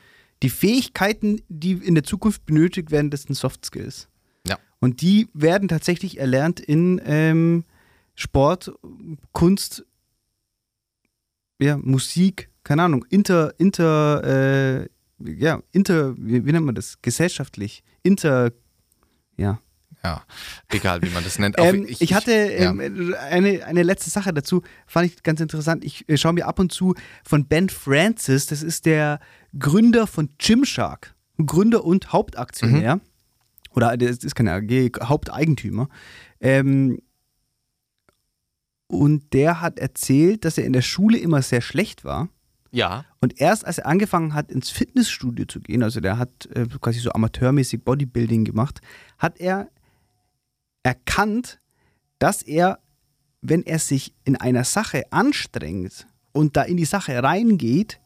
Die Fähigkeiten, die in der Zukunft benötigt werden, das sind Soft Skills. Ja. Und die werden tatsächlich erlernt in ähm, Sport, Kunst, ja, Musik, keine Ahnung, inter, inter, äh, ja, inter, wie, wie nennt man das? Gesellschaftlich, inter, ja. Ja, egal wie man das nennt. Ähm, ich, hatte ja. ähm, eine, eine letzte Sache dazu, fand ich ganz interessant. Ich äh, schaue mir ab und zu von Ben Francis, das ist der Gründer von Gymshark, Gründer und Hauptaktionär. Mhm. Oder das ist keine AG, Haupteigentümer. Ähm, und der hat erzählt, dass er in der Schule immer sehr schlecht war. ja, Und erst als er angefangen hat, ins Fitnessstudio zu gehen, also der hat äh, quasi so amateurmäßig Bodybuilding gemacht, hat er erkannt, dass er, wenn er sich in einer Sache anstrengt und da in die Sache reingeht,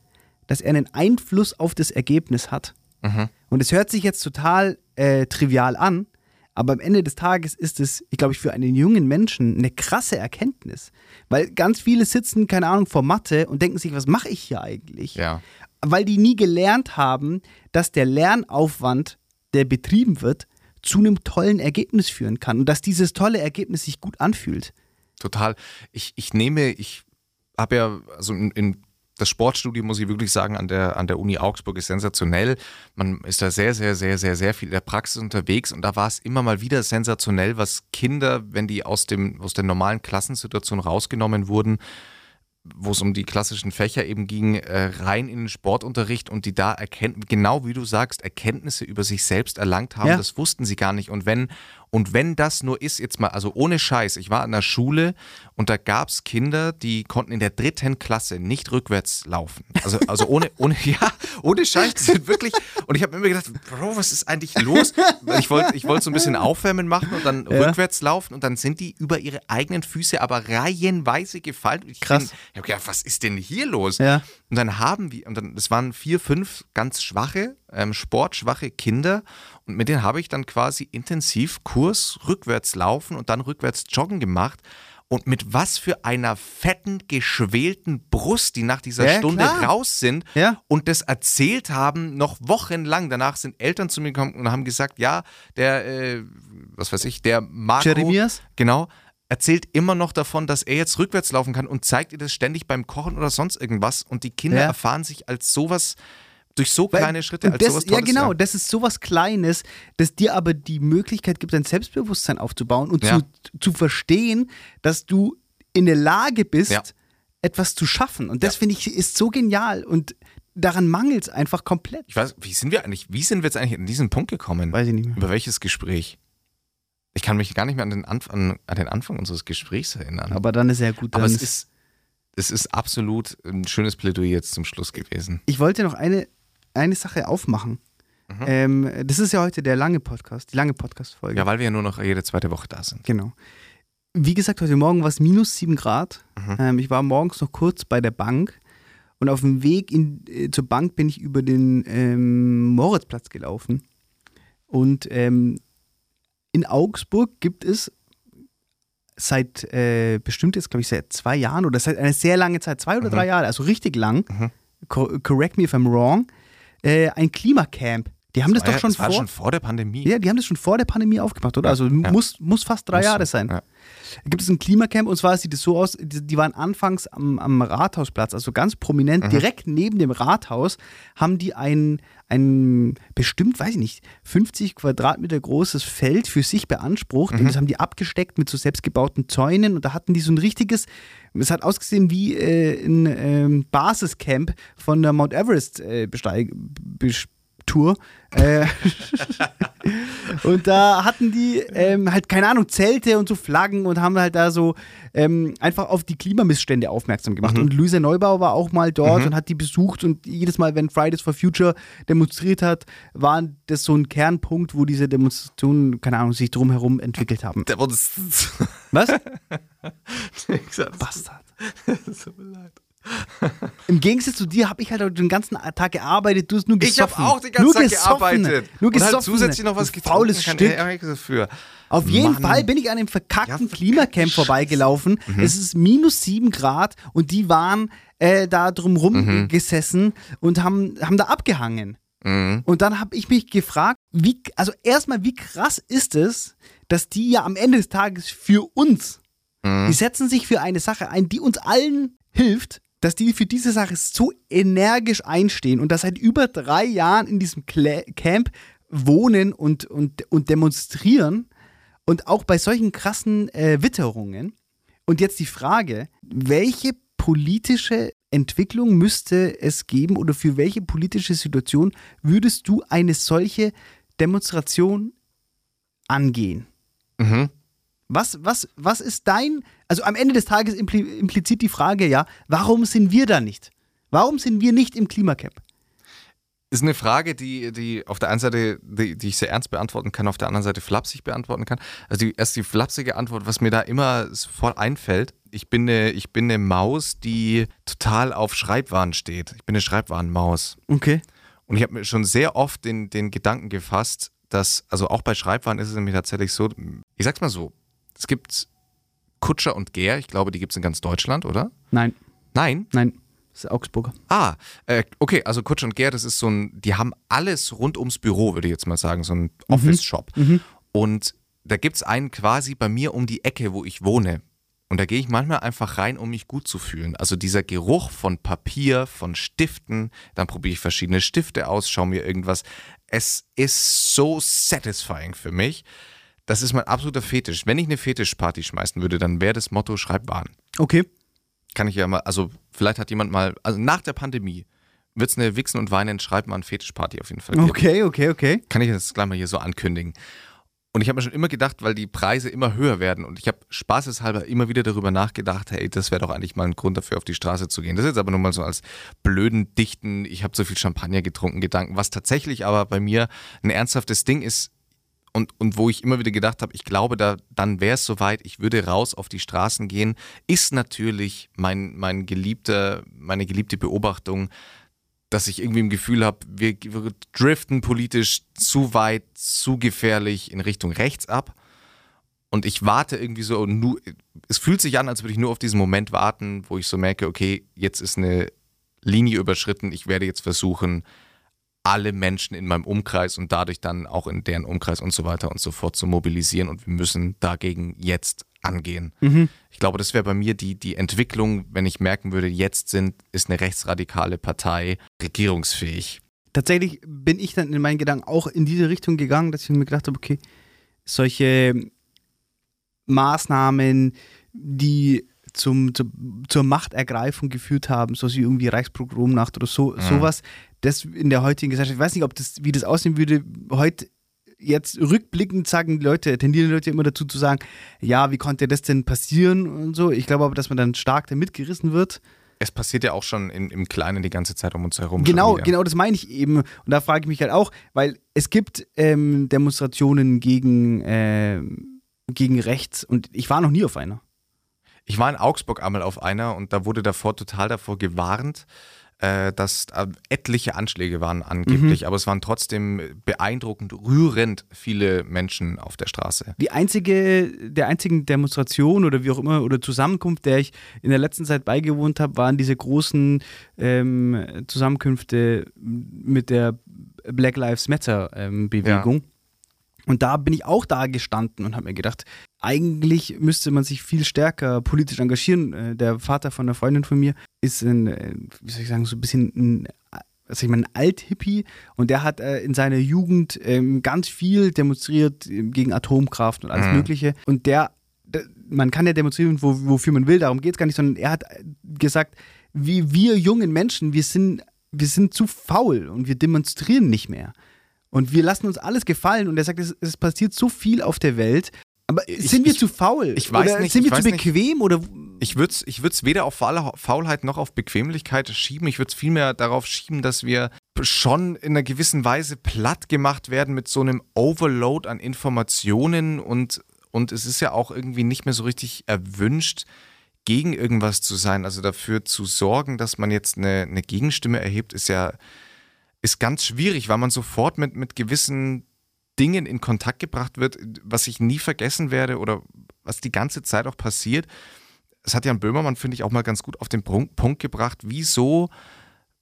dass er einen Einfluss auf das Ergebnis hat. Mhm. Und es hört sich jetzt total äh, trivial an, aber am Ende des Tages ist es, ich glaube, ich für einen jungen Menschen eine krasse Erkenntnis. Weil ganz viele sitzen, keine Ahnung, vor Mathe und denken sich, was mache ich hier eigentlich? ja. Weil die nie gelernt haben, dass der Lernaufwand, der betrieben wird, zu einem tollen Ergebnis führen kann und dass dieses tolle Ergebnis sich gut anfühlt. Total. Ich, ich nehme, ich habe ja, also in, in das Sportstudium, muss ich wirklich sagen, an der, an der Uni Augsburg ist sensationell. Man ist da sehr, sehr, sehr, sehr, sehr viel in der Praxis unterwegs und da war es immer mal wieder sensationell, was Kinder, wenn die aus, dem, aus der normalen Klassensituation rausgenommen wurden, wo es um die klassischen Fächer eben ging, äh, rein in den Sportunterricht und die da erkennen, genau wie du sagst, Erkenntnisse über sich selbst erlangt haben, Ja. das wussten sie gar nicht. Und wenn, und wenn das nur ist, jetzt mal, also ohne Scheiß, ich war an der Schule und da gab es Kinder, die konnten in der dritten Klasse nicht rückwärts laufen. Also, also ohne, ohne, ja, ohne Scheiß, die sind wirklich, und ich habe mir immer gedacht, Bro, was ist eigentlich los? Ich wollte ich wollte so ein bisschen Aufwärmen machen und dann Ja. rückwärts laufen und dann sind die über ihre eigenen Füße aber reihenweise gefallen. Ich Krass. bin- ich habe gedacht, was ist denn hier los? Ja. Und dann haben wir, und dann, das waren vier, fünf ganz schwache, ähm, sportschwache Kinder. Und mit denen habe ich dann quasi intensiv Kurs rückwärts laufen und dann rückwärts joggen gemacht. Und mit was für einer fetten, geschwelten Brust, die nach dieser Ja, Stunde klar. raus sind Ja. und das erzählt haben, noch wochenlang. Danach sind Eltern zu mir gekommen und haben gesagt, ja, der, äh, was weiß ich, der Marco, Jeremias? genau, erzählt immer noch davon, dass er jetzt rückwärts laufen kann und zeigt ihr das ständig beim Kochen oder sonst irgendwas. Und die Kinder Ja. erfahren sich als sowas, durch so Weil- kleine Schritte, und als das, sowas Ja, Tolles. genau, das ist sowas Kleines, das dir aber die Möglichkeit gibt, dein Selbstbewusstsein aufzubauen und Ja. zu, zu verstehen, dass du in der Lage bist, Ja. etwas zu schaffen. Und das finde ich ist so genial und daran mangelt es einfach komplett. Ich weiß, wie sind wir eigentlich, wie sind wir jetzt eigentlich an diesen Punkt gekommen? Weiß ich nicht mehr. Über welches Gespräch? Ich kann mich gar nicht mehr an den, Anf an, an den Anfang unseres Gesprächs erinnern. Aber dann ist ja gut. Aber es ist, es ist absolut ein schönes Plädoyer jetzt zum Schluss gewesen. ich wollte noch eine, eine Sache aufmachen. Mhm. Ähm, das ist ja heute der lange Podcast, die lange Podcast-Folge. Ja, weil wir ja nur noch jede zweite Woche da sind. Genau. Wie gesagt, heute Morgen war es minus 7 Grad. Mhm. Ähm, ich war morgens noch kurz bei der Bank und auf dem Weg in, äh, zur Bank bin ich über den ähm, Moritzplatz gelaufen. Und ähm, in Augsburg gibt es seit äh, bestimmt jetzt, glaube ich, seit zwei Jahren oder seit einer sehr langen Zeit, zwei oder Mhm. drei Jahre, also richtig lang, Mhm. co correct me if I'm wrong, äh, ein Klimacamp. Die haben das, war doch ja, schon das vor. schon vor der Pandemie. Ja, die haben das schon vor der Pandemie aufgemacht, oder? Also ja. muss, muss fast drei Muss Jahre sein. ja. Da gibt es ein Klimacamp und zwar sieht es so aus, die, die waren anfangs am, am Rathausplatz, also ganz Mhm. prominent, direkt neben dem Rathaus, haben die ein, ein bestimmt, weiß ich nicht, 50 Quadratmeter großes Feld für sich beansprucht Mhm. und das haben die abgesteckt mit so selbstgebauten Zäunen und da hatten die so ein richtiges, es hat ausgesehen wie äh, ein ähm, Basiscamp von der Mount Everest äh, Besteig, Bes- Tour. Äh, und da hatten die ähm, halt, keine Ahnung, Zelte und so Flaggen und haben halt da so ähm, einfach auf die Klimamissstände aufmerksam gemacht. Und Luisa Neubauer war auch mal dort und hat die besucht und jedes Mal, wenn Fridays for Future demonstriert hat, war das so ein Kernpunkt, wo diese Demonstrationen, keine Ahnung, sich drumherum entwickelt haben. Der wurde Was? Bastard. Tut mir leid. Im Gegensatz zu dir habe ich halt den ganzen Tag gearbeitet, du hast nur Ich gesoffen. habe auch den ganzen nur Tag gesoffen. gearbeitet. Nur und halt gesoffen. zusätzlich noch was getrunken. Faules Kann Stück. eigentlich dafür. Auf jeden Mann. Fall bin ich an dem verkackten Ja, Klimacamp Scheiße. vorbeigelaufen. Mhm. Es ist minus sieben Grad und die waren äh, da drumrum Mhm. gesessen und haben, haben da abgehangen. Mhm. Und dann habe ich mich gefragt, wie, also erstmal, wie krass ist es, dass die ja am Ende des Tages für uns, Mhm. die setzen sich für eine Sache ein, die uns allen hilft, dass die für diese Sache so energisch einstehen und das seit über drei Jahren in diesem Camp wohnen und, und, und demonstrieren und auch bei solchen krassen äh, Witterungen. Und jetzt die Frage, welche politische Entwicklung müsste es geben oder für welche politische Situation würdest du eine solche Demonstration angehen? Mhm. Was, was, was ist dein, also am Ende des Tages impli implizit die Frage ja, warum sind wir da nicht? Warum sind wir nicht im Klimacamp? Ist eine Frage, die, die auf der einen Seite, die, die ich sehr ernst beantworten kann, auf der anderen Seite flapsig beantworten kann. Also die, erst die flapsige Antwort, was mir da immer sofort einfällt. Ich bin, eine, ich bin eine Maus, die total auf Schreibwaren steht. Ich bin eine Schreibwarenmaus. Okay. Und ich habe mir schon sehr oft den, den Gedanken gefasst, dass, also auch bei Schreibwaren ist es nämlich tatsächlich so, ich sag's mal so, es gibt Kutscher und Gär, ich glaube, die gibt es in ganz Deutschland, oder? Nein, Nein? nein, das ist Augsburger. Ah, äh, okay, also Kutscher und Gär, das ist so ein, die haben alles rund ums Büro, würde ich jetzt mal sagen, so ein Office-Shop. Und da gibt es einen quasi bei mir um die Ecke, wo ich wohne. Und da gehe ich manchmal einfach rein, um mich gut zu fühlen. Also dieser Geruch von Papier, von Stiften, dann probiere ich verschiedene Stifte aus, schaue mir irgendwas. Es ist so satisfying für mich. Das ist mein absoluter Fetisch. Wenn ich eine Fetischparty schmeißen würde, dann wäre das Motto Schreibwaren Okay. kann ich ja mal, also vielleicht hat jemand mal, also nach der Pandemie wird es eine Wichsen und Weinen schreiben an Fetischparty auf jeden Fall geben. Okay, okay, okay. Kann ich das gleich mal hier so ankündigen. Und ich habe mir schon immer gedacht, weil die Preise immer höher werden und ich habe spaßeshalber immer wieder darüber nachgedacht, hey, das wäre doch eigentlich mal ein Grund dafür, auf die Straße zu gehen. Das ist jetzt aber nur mal so als blöden, dichten, ich habe so viel Champagner getrunken Gedanken, was tatsächlich aber bei mir ein ernsthaftes Ding ist, und, und wo ich immer wieder gedacht habe, ich glaube, da, dann wäre es soweit, ich würde raus auf die Straßen gehen, ist natürlich mein, mein geliebter, meine geliebte Beobachtung, dass ich irgendwie im Gefühl habe, wir, wir driften politisch zu weit, zu gefährlich in Richtung rechts ab. Und ich warte irgendwie so, nur, es fühlt sich an, als würde ich nur auf diesen Moment warten, wo ich so merke, okay, jetzt ist eine Linie überschritten, ich werde jetzt versuchen, alle Menschen in meinem Umkreis und dadurch dann auch in deren Umkreis und so weiter und so fort zu mobilisieren und wir müssen dagegen jetzt angehen. Ich glaube, das wäre bei mir die, die Entwicklung, wenn ich merken würde, jetzt sind, ist eine rechtsradikale Partei regierungsfähig. Tatsächlich bin ich dann in meinen Gedanken auch in diese Richtung gegangen, dass ich mir gedacht habe, okay, solche Maßnahmen, die zum, zu, zur Machtergreifung geführt haben, so wie irgendwie Reichspogromnacht oder so, sowas, das in der heutigen Gesellschaft, ich weiß nicht, ob das, wie das aussehen würde, heute jetzt rückblickend sagen die Leute, tendieren die Leute immer dazu zu sagen, ja, wie konnte das denn passieren und so. Ich glaube aber, dass man dann stark damit gerissen wird. Es passiert ja auch schon in, im Kleinen die ganze Zeit um uns herum. Genau, genau, das meine ich eben. Und da frage ich mich halt auch, weil es gibt ähm, Demonstrationen gegen, ähm, gegen rechts und ich war noch nie auf einer. Ich war in Augsburg einmal auf einer und da wurde davor total davor gewarnt, äh, dass äh, etliche Anschläge waren angeblich, aber es waren trotzdem beeindruckend, rührend viele Menschen auf der Straße. Die einzige, der einzigen Demonstration oder wie auch immer oder Zusammenkunft, der ich in der letzten Zeit beigewohnt habe, waren diese großen ähm, Zusammenkünfte mit der Black Lives Matter ähm, Bewegung. Ja. Und da bin ich auch da gestanden und habe mir gedacht, eigentlich müsste man sich viel stärker politisch engagieren. Äh, der Vater von einer Freundin von mir ist ein, äh, wie soll ich sagen, so ein bisschen ein, was ich meine, ein Althippie und der hat äh, in seiner Jugend ähm, ganz viel demonstriert gegen Atomkraft und alles mhm. Mögliche. Und der, der, man kann ja demonstrieren, wo, wofür man will, darum geht es gar nicht, sondern er hat gesagt, wie wir jungen Menschen, wir sind, wir sind zu faul und wir demonstrieren nicht mehr. Und wir lassen uns alles gefallen. Und er sagt, es, es passiert so viel auf der Welt. Aber ich, sind wir ich, zu faul? Ich weiß oder nicht. Sind wir zu bequem? Nicht. Oder? Ich würde es ich weder auf Faulheit noch auf Bequemlichkeit schieben. Ich würde es vielmehr darauf schieben, dass wir schon in einer gewissen Weise platt gemacht werden mit so einem Overload an Informationen und, und es ist ja auch irgendwie nicht mehr so richtig erwünscht, gegen irgendwas zu sein. Also dafür zu sorgen, dass man jetzt eine, eine Gegenstimme erhebt, ist ja ist ganz schwierig, weil man sofort mit, mit gewissen Dingen in Kontakt gebracht wird, was ich nie vergessen werde oder was die ganze Zeit auch passiert. Es hat Jan Böhmermann, finde ich, auch mal ganz gut auf den Punkt gebracht, wieso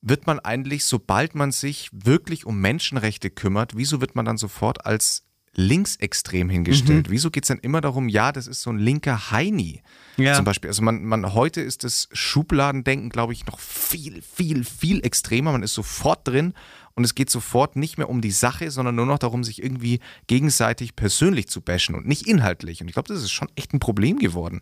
wird man eigentlich, sobald man sich wirklich um Menschenrechte kümmert, wieso wird man dann sofort als linksextrem hingestellt? Mhm. Wieso geht es dann immer darum, ja, das ist so ein linker Heini ja. zum Beispiel? Also man, man, heute ist das Schubladendenken, glaube ich, noch viel, viel, viel extremer. Man ist sofort drin und es geht sofort nicht mehr um die Sache, sondern nur noch darum, sich irgendwie gegenseitig persönlich zu bashen und nicht inhaltlich. Und ich glaube, das ist schon echt ein Problem geworden.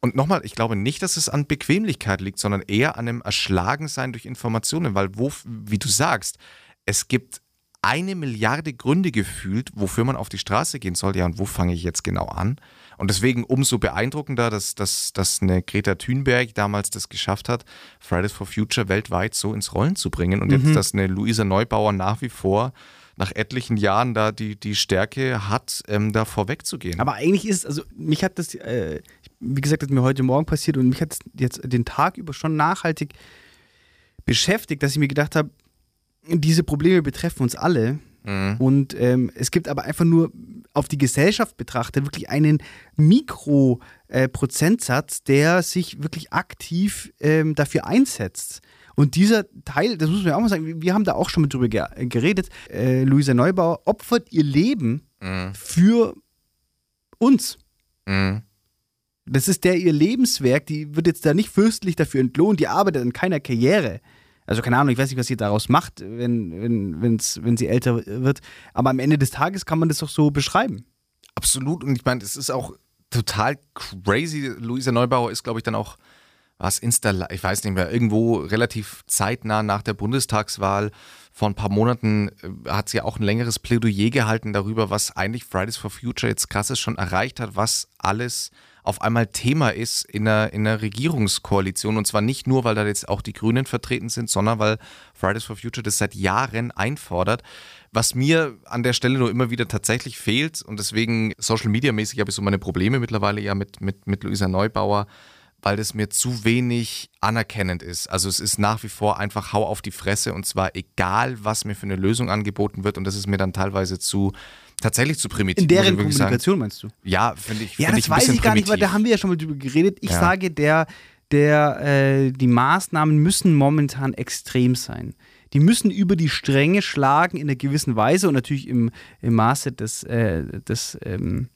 Und nochmal, ich glaube nicht, dass es an Bequemlichkeit liegt, sondern eher an einem Erschlagensein durch Informationen, weil wo, wie du sagst, es gibt eine Milliarde Gründe gefühlt, wofür man auf die Straße gehen soll. Ja, und wo fange ich jetzt genau an? Und deswegen umso beeindruckender, dass, dass, dass eine Greta Thunberg damals das geschafft hat, Fridays for Future weltweit so ins Rollen zu bringen. Und mhm. jetzt, dass eine Luisa Neubauer nach wie vor nach etlichen Jahren da die, die Stärke hat, ähm, da vorwegzugehen. Aber eigentlich ist, also mich hat das, äh, wie gesagt, das ist mir heute Morgen passiert und mich hat jetzt den Tag über schon nachhaltig beschäftigt, dass ich mir gedacht habe, diese Probleme betreffen uns alle. Mhm. Und ähm, es gibt aber einfach nur auf die Gesellschaft betrachtet wirklich einen Mikroprozentsatz, äh, der sich wirklich aktiv ähm, dafür einsetzt. Und dieser Teil, das muss man ja auch mal sagen, wir haben da auch schon mit drüber geredet, äh, Luisa Neubauer opfert ihr Leben mhm. für uns. Mhm. Das ist der ihr Lebenswerk, die wird jetzt da nicht fürstlich dafür entlohnt, die arbeitet an keiner Karriere. Also keine Ahnung, ich weiß nicht, was sie daraus macht, wenn, wenn, wenn's, wenn sie älter wird. Aber am Ende des Tages kann man das doch so beschreiben. Absolut. Und ich meine, es ist auch total crazy. Luisa Neubauer ist, glaube ich, dann auch, was Insta, ich weiß nicht mehr, irgendwo relativ zeitnah nach der Bundestagswahl vor ein paar Monaten äh, hat sie auch ein längeres Plädoyer gehalten darüber, was eigentlich Fridays for Future jetzt krasses schon erreicht hat, was alles auf einmal Thema ist in einer, in einer Regierungskoalition. Und zwar nicht nur, weil da jetzt auch die Grünen vertreten sind, sondern weil Fridays for Future das seit Jahren einfordert. Was mir an der Stelle nur immer wieder tatsächlich fehlt und deswegen Social Media mäßig habe ich so meine Probleme mittlerweile ja mit, mit, mit Luisa Neubauer, weil das mir zu wenig anerkennend ist. Also es ist nach wie vor einfach hau auf die Fresse und zwar egal, was mir für eine Lösung angeboten wird und das ist mir dann teilweise zu tatsächlich zu primitiv. In deren Kommunikation sagen. meinst du? Ja, finde ich. Ja, find das ich weiß ich gar primitiv. nicht, weil da haben wir ja schon mal drüber geredet. Ich ja. sage, der, der, äh, die Maßnahmen müssen momentan extrem sein. Die müssen über die Stränge schlagen in einer gewissen Weise und natürlich im, im Maße des, äh, des ähm,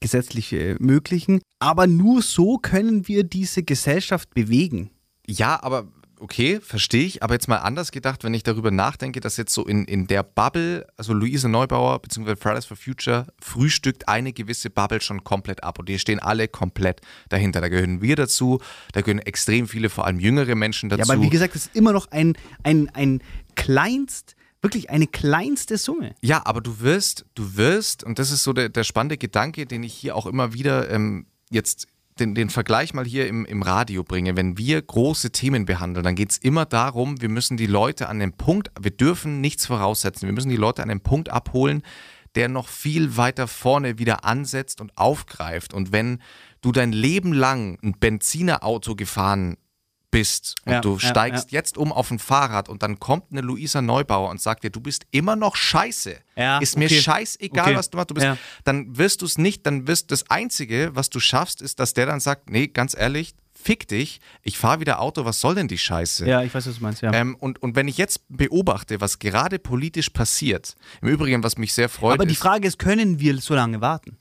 gesetzlich äh, Möglichen. Aber nur so können wir diese Gesellschaft bewegen. Ja, aber okay, verstehe ich, aber jetzt mal anders gedacht, wenn ich darüber nachdenke, dass jetzt so in, in der Bubble, also Luise Neubauer bzw. Fridays for Future frühstückt eine gewisse Bubble schon komplett ab und die stehen alle komplett dahinter. Da gehören wir dazu, da gehören extrem viele, vor allem jüngere Menschen dazu. Ja, aber wie gesagt, es ist immer noch ein, ein, ein kleinst wirklich eine kleinste Summe. Ja, aber du wirst, du wirst, und das ist so der, der spannende Gedanke, den ich hier auch immer wieder ähm, jetzt den, den Vergleich mal hier im, im Radio bringe, wenn wir große Themen behandeln, dann geht es immer darum, wir müssen die Leute an den Punkt, wir dürfen nichts voraussetzen, wir müssen die Leute an den Punkt abholen, der noch viel weiter vorne wieder ansetzt und aufgreift. Und wenn du dein Leben lang ein Benzinerauto gefahren bist und ja, du steigst ja, ja. jetzt um auf ein Fahrrad und dann kommt eine Luisa Neubauer und sagt dir, du bist immer noch scheiße. ist mir okay. scheißegal, okay. was du machst. Du bist, Dann wirst du es nicht, dann wirst das Einzige, was du schaffst, ist, dass der dann sagt, nee, ganz ehrlich, fick dich, ich fahre wieder Auto, was soll denn die Scheiße? Ja, ich weiß, was du meinst, ja. Ähm, und, und wenn ich jetzt beobachte, was gerade politisch passiert, im Übrigen, was mich sehr freut, Aber die Frage ist, können wir so lange warten?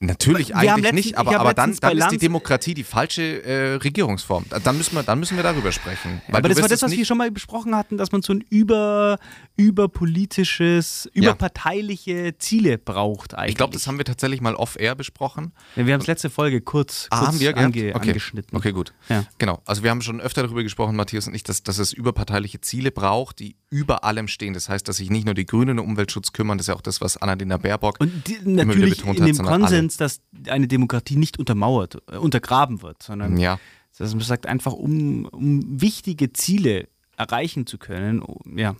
Natürlich Wir eigentlich letztens- nicht, ich aber, aber dann, dann ist die Demokratie die falsche äh, Regierungsform. Dann müssen, wir, dann müssen wir darüber sprechen. Weil Aber das war das, was wir schon mal besprochen hatten, dass man so ein über, überpolitisches, Ja. überparteiliche Ziele braucht eigentlich. Ich glaube, das haben wir tatsächlich mal off-air besprochen. Ja, wir haben es letzte Folge kurz, Ah, kurz haben wir ange, okay. angeschnitten. Okay, gut. Ja. Genau. Also wir haben schon öfter darüber gesprochen, Matthias und ich, dass, dass es überparteiliche Ziele braucht, die über allem stehen. Das heißt, dass sich nicht nur die Grünen um Umweltschutz kümmern, das ist ja auch das, was Annalena Baerbock die, wieder natürlich betont hat, sondern Konsens, dass eine Demokratie nicht untermauert, äh, untergraben wird, sondern ja. dass man sagt, einfach um, um wichtige Ziele erreichen zu können, oh, ja.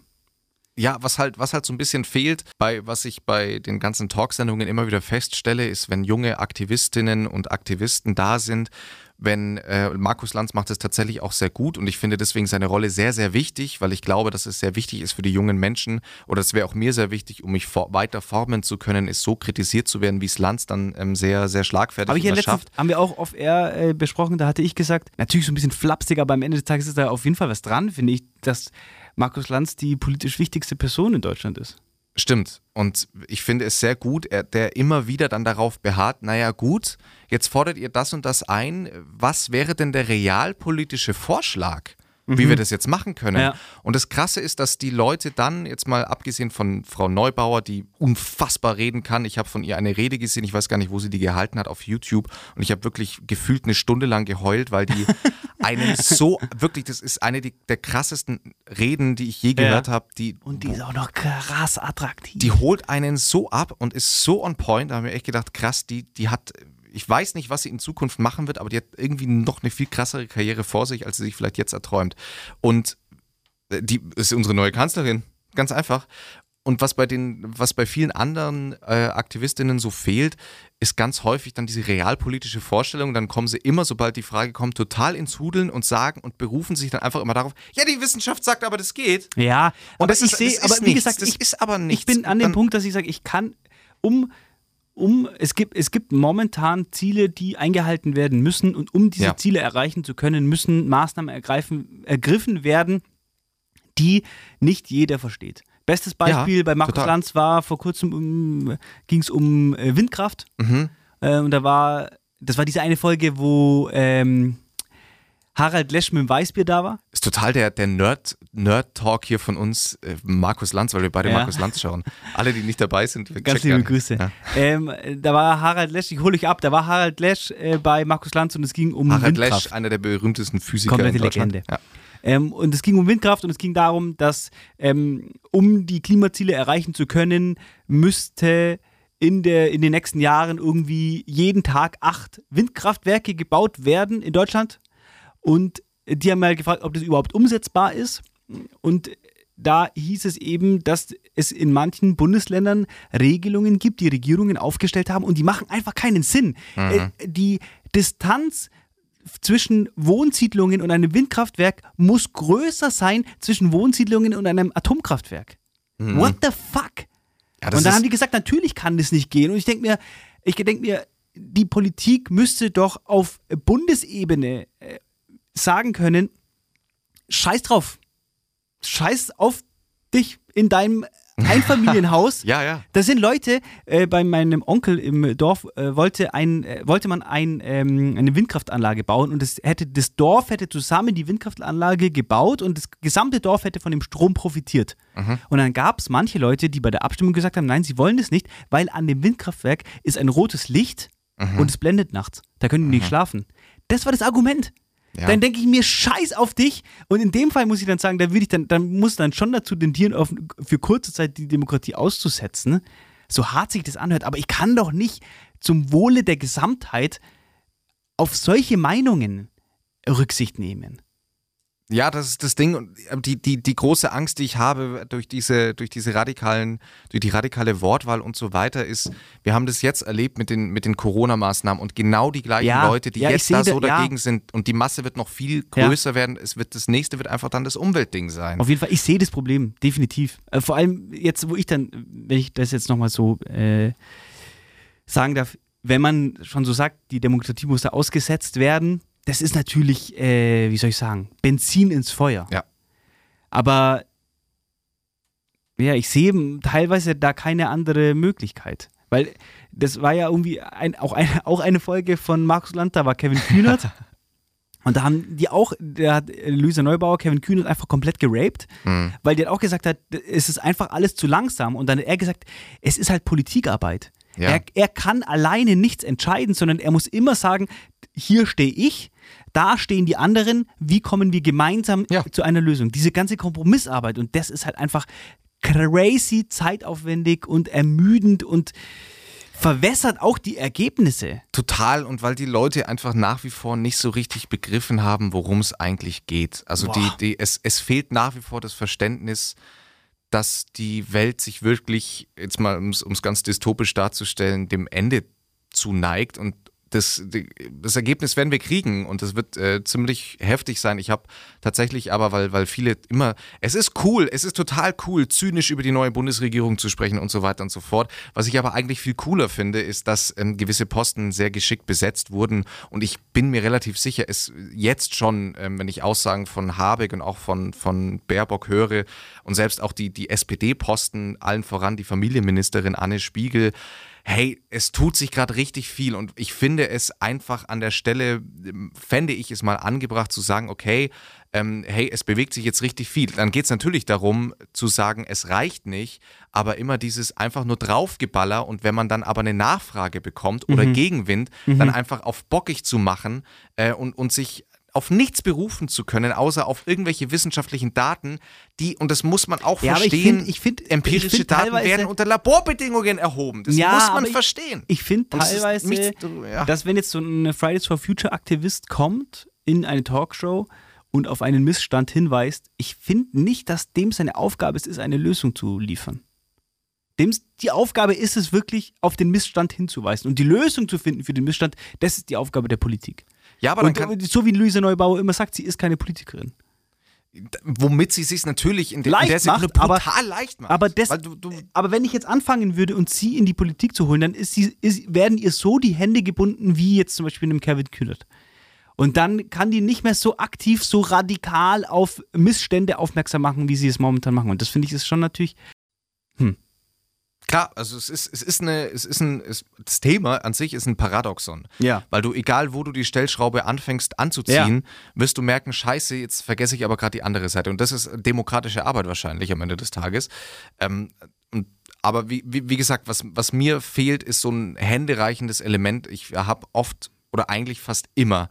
Ja, was halt, was halt so ein bisschen fehlt, bei was ich bei den ganzen Talksendungen immer wieder feststelle, ist, wenn junge Aktivistinnen und Aktivisten da sind, wenn äh, Markus Lanz macht es tatsächlich auch sehr gut und ich finde deswegen seine Rolle sehr, sehr wichtig, weil ich glaube, dass es sehr wichtig ist für die jungen Menschen oder es wäre auch mir sehr wichtig, um mich for weiter formen zu können, ist so kritisiert zu werden, wie es Lanz dann ähm, sehr, sehr schlagfertig ja immer letztens, haben wir auch off-air äh, besprochen, da hatte ich gesagt, natürlich so ein bisschen flapsig, aber am Ende des Tages ist da auf jeden Fall was dran, finde ich, dass Markus Lanz die politisch wichtigste Person in Deutschland ist. Stimmt. Und ich finde es sehr gut, er, der immer wieder dann darauf beharrt, naja gut, jetzt fordert ihr das und das ein. Was wäre denn der realpolitische Vorschlag? Wie wir das jetzt machen können. Ja. Und das Krasse ist, dass die Leute dann, jetzt mal abgesehen von Frau Neubauer, die unfassbar reden kann, ich habe von ihr eine Rede gesehen, ich weiß gar nicht, wo sie die gehalten hat, auf YouTube. Und ich habe wirklich gefühlt eine Stunde lang geheult, weil die einen so, wirklich, das ist eine der krassesten Reden, die ich je gehört habe. Die, Und die ist auch noch krass attraktiv. die holt einen so ab und ist so on point. Da haben wir echt gedacht, krass, die, die hat, ich weiß nicht, was sie in Zukunft machen wird, aber die hat irgendwie noch eine viel krassere Karriere vor sich, als sie sich vielleicht jetzt erträumt. Und äh, die ist unsere neue Kanzlerin. Ganz einfach. Und was bei den, was bei vielen anderen äh, Aktivistinnen so fehlt, ist ganz häufig dann diese realpolitische Vorstellung. Dann kommen sie immer, sobald die Frage kommt, total ins Hudeln und sagen und berufen sich dann einfach immer darauf, ja, die Wissenschaft sagt aber, das geht. ja, Und aber das ich ist- sehe, aber wie nichts. gesagt, Das ich, ist aber ich nichts. bin an dem dann- Punkt, dass ich sage, ich kann, um, um, es gibt, es gibt momentan Ziele, die eingehalten werden müssen und um diese Ja. Ziele erreichen zu können, müssen Maßnahmen ergreifen, ergriffen werden, die nicht jeder versteht. Bestes Beispiel bei Markus total. Lanz war vor kurzem um, ging es um äh, Windkraft. Mhm. Äh, und da war, das war diese eine Folge, wo ähm, Harald Lesch mit dem Weißbier da war. Ist total der, der Nerd, Nerd-Talk hier von uns, äh, Markus Lanz, weil wir beide Ja. Markus Lanz schauen. Alle, die nicht dabei sind, wir Ganz liebe Grüße. Ja. Ähm, da war Harald Lesch, ich hole euch ab, da war Harald Lesch äh, bei Markus Lanz und es ging um Harald Windkraft. Lesch, einer der berühmtesten Physiker Komplette in Deutschland. Legende. Ja. Ähm, und es ging um Windkraft und es ging darum, dass ähm, um die Klimaziele erreichen zu können, müsste in, der, in den nächsten Jahren irgendwie jeden Tag acht Windkraftwerke gebaut werden in Deutschland. Und die haben mal gefragt, ob das überhaupt umsetzbar ist. Und da hieß es eben, dass es in manchen Bundesländern Regelungen gibt, die Regierungen aufgestellt haben und die machen einfach keinen Sinn. Äh, die Distanz zwischen Wohnsiedlungen und einem Windkraftwerk muss größer sein zwischen Wohnsiedlungen und einem Atomkraftwerk. What the fuck? Ja, und dann haben die gesagt, natürlich kann das nicht gehen. Und ich denke mir, ich denke mir, die Politik müsste doch auf Bundesebene äh, sagen können, scheiß drauf. Scheiß auf dich in deinem Einfamilienhaus. Ja, ja. Da sind Leute, äh, bei meinem Onkel im Dorf äh, wollte, ein, äh, wollte man ein, ähm, eine Windkraftanlage bauen und das, hätte, das Dorf hätte zusammen die Windkraftanlage gebaut und das gesamte Dorf hätte von dem Strom profitiert. Und dann gab es manche Leute, die bei der Abstimmung gesagt haben, nein, sie wollen das nicht, weil an dem Windkraftwerk ist ein rotes Licht und es blendet nachts. Da können die nicht schlafen. Das war das Argument. Ja. Dann denke ich mir, scheiß auf dich. Und in dem Fall muss ich dann sagen, da würde ich dann, dann muss dann schon dazu tendieren, auf, für kurze Zeit die Demokratie auszusetzen. So hart sich das anhört. Aber ich kann doch nicht zum Wohle der Gesamtheit auf solche Meinungen Rücksicht nehmen. Ja, das ist das Ding und die, die, die große Angst, die ich habe durch diese, durch diese radikalen, durch die radikale Wortwahl und so weiter, ist, wir haben das jetzt erlebt mit den, mit den Corona-Maßnahmen und genau die gleichen Ja, Leute, die ja, jetzt da so da- ja. dagegen sind und die Masse wird noch viel Ja. größer werden. Es wird, das nächste wird einfach dann das Umweltding sein. Auf jeden Fall, ich sehe das Problem, definitiv. Äh, vor allem jetzt, wo ich dann, wenn ich das jetzt nochmal so äh, sagen darf, wenn man schon so sagt, die Demokratie muss da ausgesetzt werden, das ist natürlich, äh, wie soll ich sagen, Benzin ins Feuer. Ja. Aber ja, ich sehe teilweise da keine andere Möglichkeit. Weil das war ja irgendwie ein, auch, eine, auch eine Folge von Markus Land, da war Kevin Kühnert. Und da haben die auch, der hat Luisa Neubauer, Kevin Kühnert einfach komplett geraped, Mhm. weil der auch gesagt hat, es ist einfach alles zu langsam. Und dann hat er gesagt, es ist halt Politikarbeit. Ja. Er, er kann alleine nichts entscheiden, sondern er muss immer sagen, hier stehe ich, da stehen die anderen, wie kommen wir gemeinsam Ja. zu einer Lösung. Diese ganze Kompromissarbeit und das ist halt einfach crazy zeitaufwendig und ermüdend und verwässert auch die Ergebnisse. Total und weil die Leute einfach nach wie vor nicht so richtig begriffen haben, worum es eigentlich geht. Also die, die, es, es fehlt nach wie vor das Verständnis, dass die Welt sich wirklich, jetzt mal um es ganz dystopisch darzustellen, dem Ende zuneigt und das, das Ergebnis werden wir kriegen und das wird äh, ziemlich heftig sein. Ich habe tatsächlich aber, weil, weil viele immer, es ist cool, es ist total cool, zynisch über die neue Bundesregierung zu sprechen und so weiter und so fort. Was ich aber eigentlich viel cooler finde, ist, dass ähm, gewisse Posten sehr geschickt besetzt wurden und ich bin mir relativ sicher, es jetzt schon, ähm, wenn ich Aussagen von Habeck und auch von, von Baerbock höre und selbst auch die, die SPD-Posten, allen voran die Familienministerin Anne Spiegel, hey, es tut sich gerade richtig viel und ich finde es einfach an der Stelle, ähm, fände ich es mal angebracht zu sagen, okay, ähm, hey, es bewegt sich jetzt richtig viel. Dann geht es natürlich darum zu sagen, es reicht nicht, aber immer dieses einfach nur draufgeballer und wenn man dann aber eine Nachfrage bekommt oder Gegenwind, dann einfach auf bockig zu machen äh, und, und sich auf nichts berufen zu können, außer auf irgendwelche wissenschaftlichen Daten, die, und das muss man auch Ja, aber ich verstehen, find- ich find- empirische ich find Daten werden unter Laborbedingungen erhoben. Das Ja, muss man verstehen. Ich finde teilweise, nichts- ja. dass wenn jetzt so ein Fridays for Future Aktivist kommt in eine Talkshow und auf einen Missstand hinweist, ich finde nicht, dass dem seine Aufgabe es ist, eine Lösung zu liefern. Dem, die Aufgabe ist es wirklich, auf den Missstand hinzuweisen. Und die Lösung zu finden für den Missstand, das ist die Aufgabe der Politik. Ja, aber dann Und kann, so wie Luise Neubauer immer sagt, sie ist keine Politikerin. womit sie sich natürlich in, der- in Leicht der Sekunde macht, aber- brutal leicht macht. Aber, Weil du, du, aber wenn ich jetzt anfangen würde und sie in die Politik zu holen, dann ist sie, ist, werden ihr so die Hände gebunden, wie jetzt zum Beispiel einem Kevin Kühnert. Und dann kann die nicht mehr so aktiv, so radikal auf Missstände aufmerksam machen, wie sie es momentan machen. Und das finde ich ist schon natürlich. Klar, also es ist, es ist eine, es ist ein, es, das Thema an sich ist ein Paradoxon. Ja. Weil du, egal wo du die Stellschraube anfängst anzuziehen, wirst du merken, scheiße, jetzt vergesse ich aber gerade die andere Seite. Und das ist demokratische Arbeit wahrscheinlich am Ende des Tages. Ähm, aber wie, wie, wie gesagt, was, was mir fehlt, ist so ein händereichendes Element. Ich habe oft oder eigentlich fast immer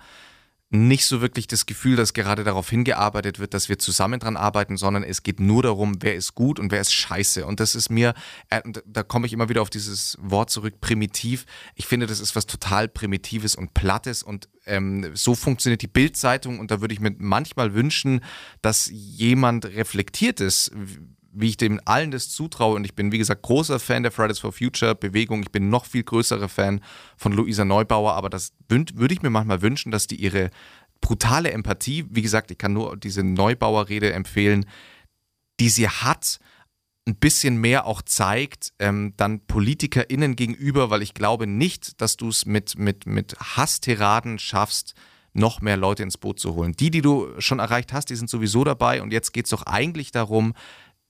nicht so wirklich das Gefühl, dass gerade darauf hingearbeitet wird, dass wir zusammen dran arbeiten, sondern es geht nur darum, wer ist gut und wer ist scheiße. Und das ist mir, äh, da komme ich immer wieder auf dieses Wort zurück, primitiv. Ich finde, das ist was total Primitives und Plattes und ähm, so funktioniert die Bildzeitung und da würde ich mir manchmal wünschen, dass jemand reflektiert ist, wie ich dem allen das zutraue. Und ich bin, wie gesagt, großer Fan der Fridays for Future Bewegung. Ich bin noch viel größerer Fan von Luisa Neubauer, aber das würde ich mir manchmal wünschen, dass die ihre brutale Empathie, wie gesagt, ich kann nur diese Neubauer-Rede empfehlen, die sie hat, ein bisschen mehr auch zeigt, ähm, dann PolitikerInnen gegenüber, weil ich glaube nicht, dass du es mit, mit, mit Hasstiraden schaffst, noch mehr Leute ins Boot zu holen. Die, die du schon erreicht hast, die sind sowieso dabei und jetzt geht es doch eigentlich darum,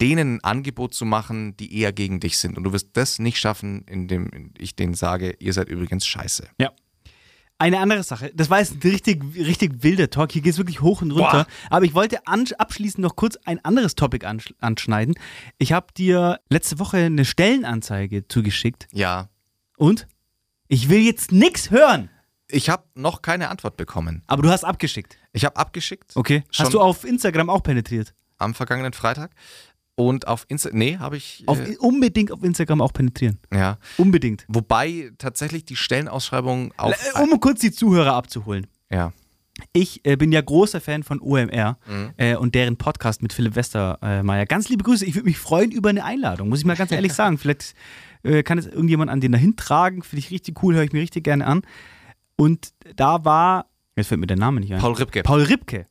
denen ein Angebot zu machen, die eher gegen dich sind. Und du wirst das nicht schaffen, indem ich denen sage, ihr seid übrigens scheiße. Ja. Eine andere Sache, das war jetzt ein richtig, richtig wilder Talk, hier geht es wirklich hoch und runter. Boah. Aber ich wollte abschließend noch kurz ein anderes Topic ansch anschneiden. Ich habe dir letzte Woche eine Stellenanzeige zugeschickt Ja. und ich will jetzt nichts hören, Ich habe noch keine Antwort bekommen. aber du hast abgeschickt. Ich habe abgeschickt Okay. Hast du auf Instagram auch penetriert? am vergangenen Freitag. Und auf Insta. Nee, habe ich. Auf, Äh, unbedingt auf Instagram auch penetrieren. ja. Unbedingt. Wobei tatsächlich die Stellenausschreibung auf. Äh, Um kurz die Zuhörer abzuholen. ja. Ich äh, bin ja großer Fan von OMR Mhm. äh, und deren Podcast mit Philipp Westermeier. Ganz liebe Grüße. Ich würde mich freuen über eine Einladung, muss ich mal ganz ehrlich sagen. Vielleicht äh, kann es irgendjemand an den dahin tragen. Finde ich richtig cool, höre ich mir richtig gerne an. Und da war, jetzt fällt mir der Name nicht ein. Paul Ripke. Paul Ripke.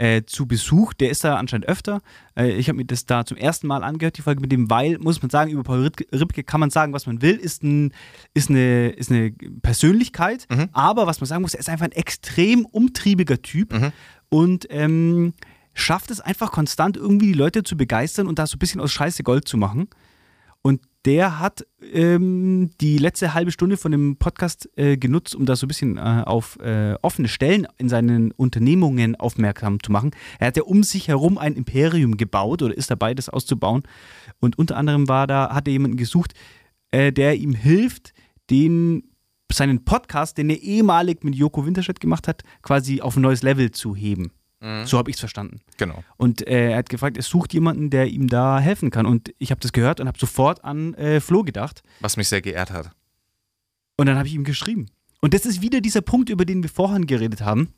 Äh, zu Besuch. Der ist da anscheinend öfter. Äh, ich habe mir das da zum ersten Mal angehört, die Folge mit dem, weil, muss man sagen, über Paul Ripke kann man sagen, was man will, ist, ein, ist, eine, ist eine Persönlichkeit. Mhm. Aber was man sagen muss, er ist einfach ein extrem umtriebiger Typ. Mhm. Und ähm, schafft es einfach konstant irgendwie die Leute zu begeistern und da so ein bisschen aus Scheiße Gold zu machen. Und der hat ähm, die letzte halbe Stunde von dem Podcast äh, genutzt, um da so ein bisschen äh, auf äh, offene Stellen in seinen Unternehmungen aufmerksam zu machen. Er hat ja um sich herum ein Imperium gebaut oder ist dabei, das auszubauen. Und unter anderem war da, hat er jemanden gesucht, äh, der ihm hilft, den seinen Podcast, den er ehemalig mit Joko Winterscheid gemacht hat, quasi auf ein neues Level zu heben. Mhm. So habe ich es verstanden. Genau. Und äh, er hat gefragt, er sucht jemanden, der ihm da helfen kann. Und ich habe das gehört und habe sofort an äh, Flo gedacht. Was mich sehr geehrt hat. Und dann habe ich ihm geschrieben. Und das ist wieder dieser Punkt, über den wir vorhin geredet haben.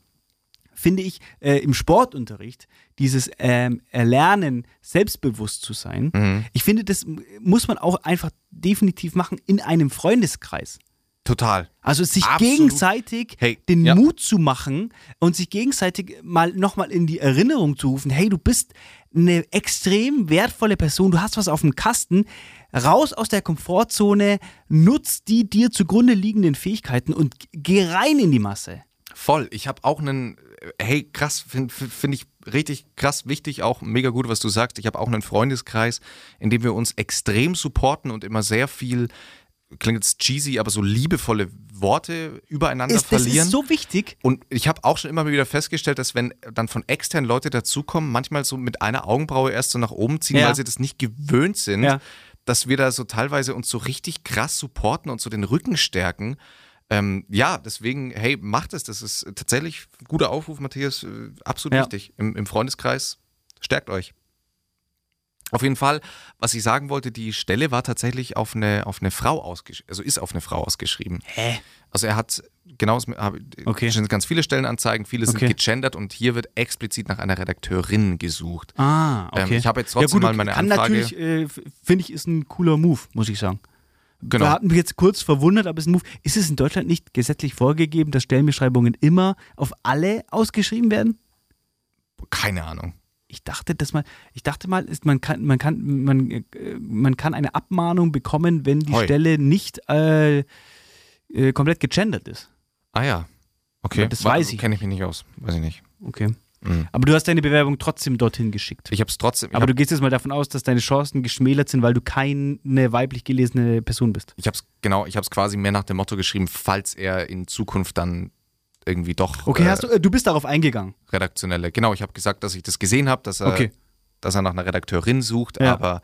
Finde ich äh, im Sportunterricht, dieses ähm, Erlernen, selbstbewusst zu sein. Mhm. Ich finde, das muss man auch einfach definitiv machen in einem Freundeskreis. Total. Also sich Absolut. gegenseitig hey, den ja. Mut zu machen und sich gegenseitig mal nochmal in die Erinnerung zu rufen, hey, du bist eine extrem wertvolle Person, du hast was auf dem Kasten, raus aus der Komfortzone, nutz die dir zugrunde liegenden Fähigkeiten und geh rein in die Masse. Voll. Ich habe auch einen, hey, krass, finde find ich richtig krass wichtig, auch mega gut, was du sagst. Ich habe auch einen Freundeskreis, in dem wir uns extrem supporten und immer sehr viel klingt jetzt cheesy, aber so liebevolle Worte übereinander ist, verlieren. Das ist so wichtig. Und ich habe auch schon immer wieder festgestellt, dass wenn dann von externen Leute dazukommen, manchmal so mit einer Augenbraue erst so nach oben ziehen, ja. weil sie das nicht gewöhnt sind, ja. dass wir da so teilweise uns so richtig krass supporten und so den Rücken stärken. Ähm, ja, deswegen, hey, macht es. Das ist tatsächlich ein guter Aufruf, Matthias. Äh, absolut ja. wichtig. Im, Im Freundeskreis stärkt euch. Auf jeden Fall, was ich sagen wollte, die Stelle war tatsächlich auf eine, auf eine Frau ausgeschrieben, also ist auf eine Frau ausgeschrieben. Hä? Also er hat, genau, okay. sind ganz viele Stellenanzeigen, viele sind okay. gegendert und hier wird explizit nach einer Redakteurin gesucht. Ah, okay. Ähm, ich habe jetzt trotzdem ja, gut, mal meine kann Anfrage. natürlich, äh, finde ich, ist ein cooler Move, muss ich sagen. Genau. Wir hatten mich jetzt kurz verwundert, aber es ist ein Move. Ist es in Deutschland nicht gesetzlich vorgegeben, dass Stellenbeschreibungen immer auf alle ausgeschrieben werden? Keine Ahnung ich dachte, dass man, ich dachte mal, ist, man kann, man kann, man, äh, man kann eine Abmahnung bekommen, wenn die Hoi. Stelle nicht äh, äh, komplett gegendert ist. Ah ja. Okay. Aber das War, weiß ich. Kenne ich mich nicht aus. Weiß ich nicht. Okay. Mhm. Aber du hast deine Bewerbung trotzdem dorthin geschickt. Ich habe es trotzdem. Aber du gehst jetzt mal davon aus, dass deine Chancen geschmälert sind, weil du keine weiblich gelesene Person bist. Ich habe es genau, ich habe es quasi mehr nach dem Motto geschrieben, falls er in Zukunft dann irgendwie doch. Okay, hast du, äh, du bist darauf eingegangen. Redaktionelle. Genau, ich habe gesagt, dass ich das gesehen habe, dass er, okay. dass er nach einer Redakteurin sucht, ja. aber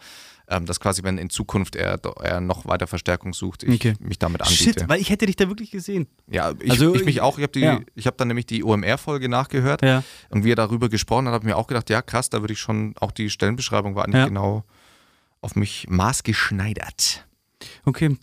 ähm, dass quasi, wenn in Zukunft er, er noch weiter Verstärkung sucht, ich okay. mich damit anbiete. Shit, weil ich hätte dich da wirklich gesehen. Ja, ich, also, ich mich auch. Ich habe ja. hab dann nämlich die OMR-Folge nachgehört ja. und wie er darüber gesprochen hat, habe ich mir auch gedacht, ja krass, da würde ich schon, auch die Stellenbeschreibung war eigentlich ja. genau auf mich maßgeschneidert. Okay,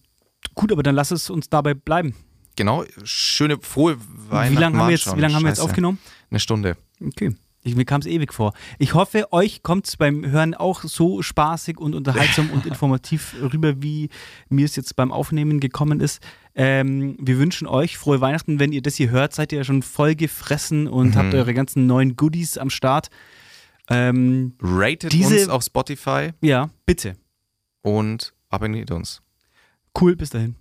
gut, aber dann lass es uns dabei bleiben. Genau, schöne, frohe Weihnachten. Wie lange haben, wir jetzt, wie lang haben wir jetzt aufgenommen? Eine Stunde. Okay. Ich, mir kam es ewig vor. Ich hoffe, euch kommt es beim Hören auch so spaßig und unterhaltsam und informativ rüber, wie mir es jetzt beim Aufnehmen gekommen ist. Ähm, wir wünschen euch frohe Weihnachten. Wenn ihr das hier hört, seid ihr ja schon voll gefressen und mhm. habt eure ganzen neuen Goodies am Start. Ähm, Ratet diese, uns auf Spotify. Ja, bitte. Und abonniert uns. Cool, bis dahin.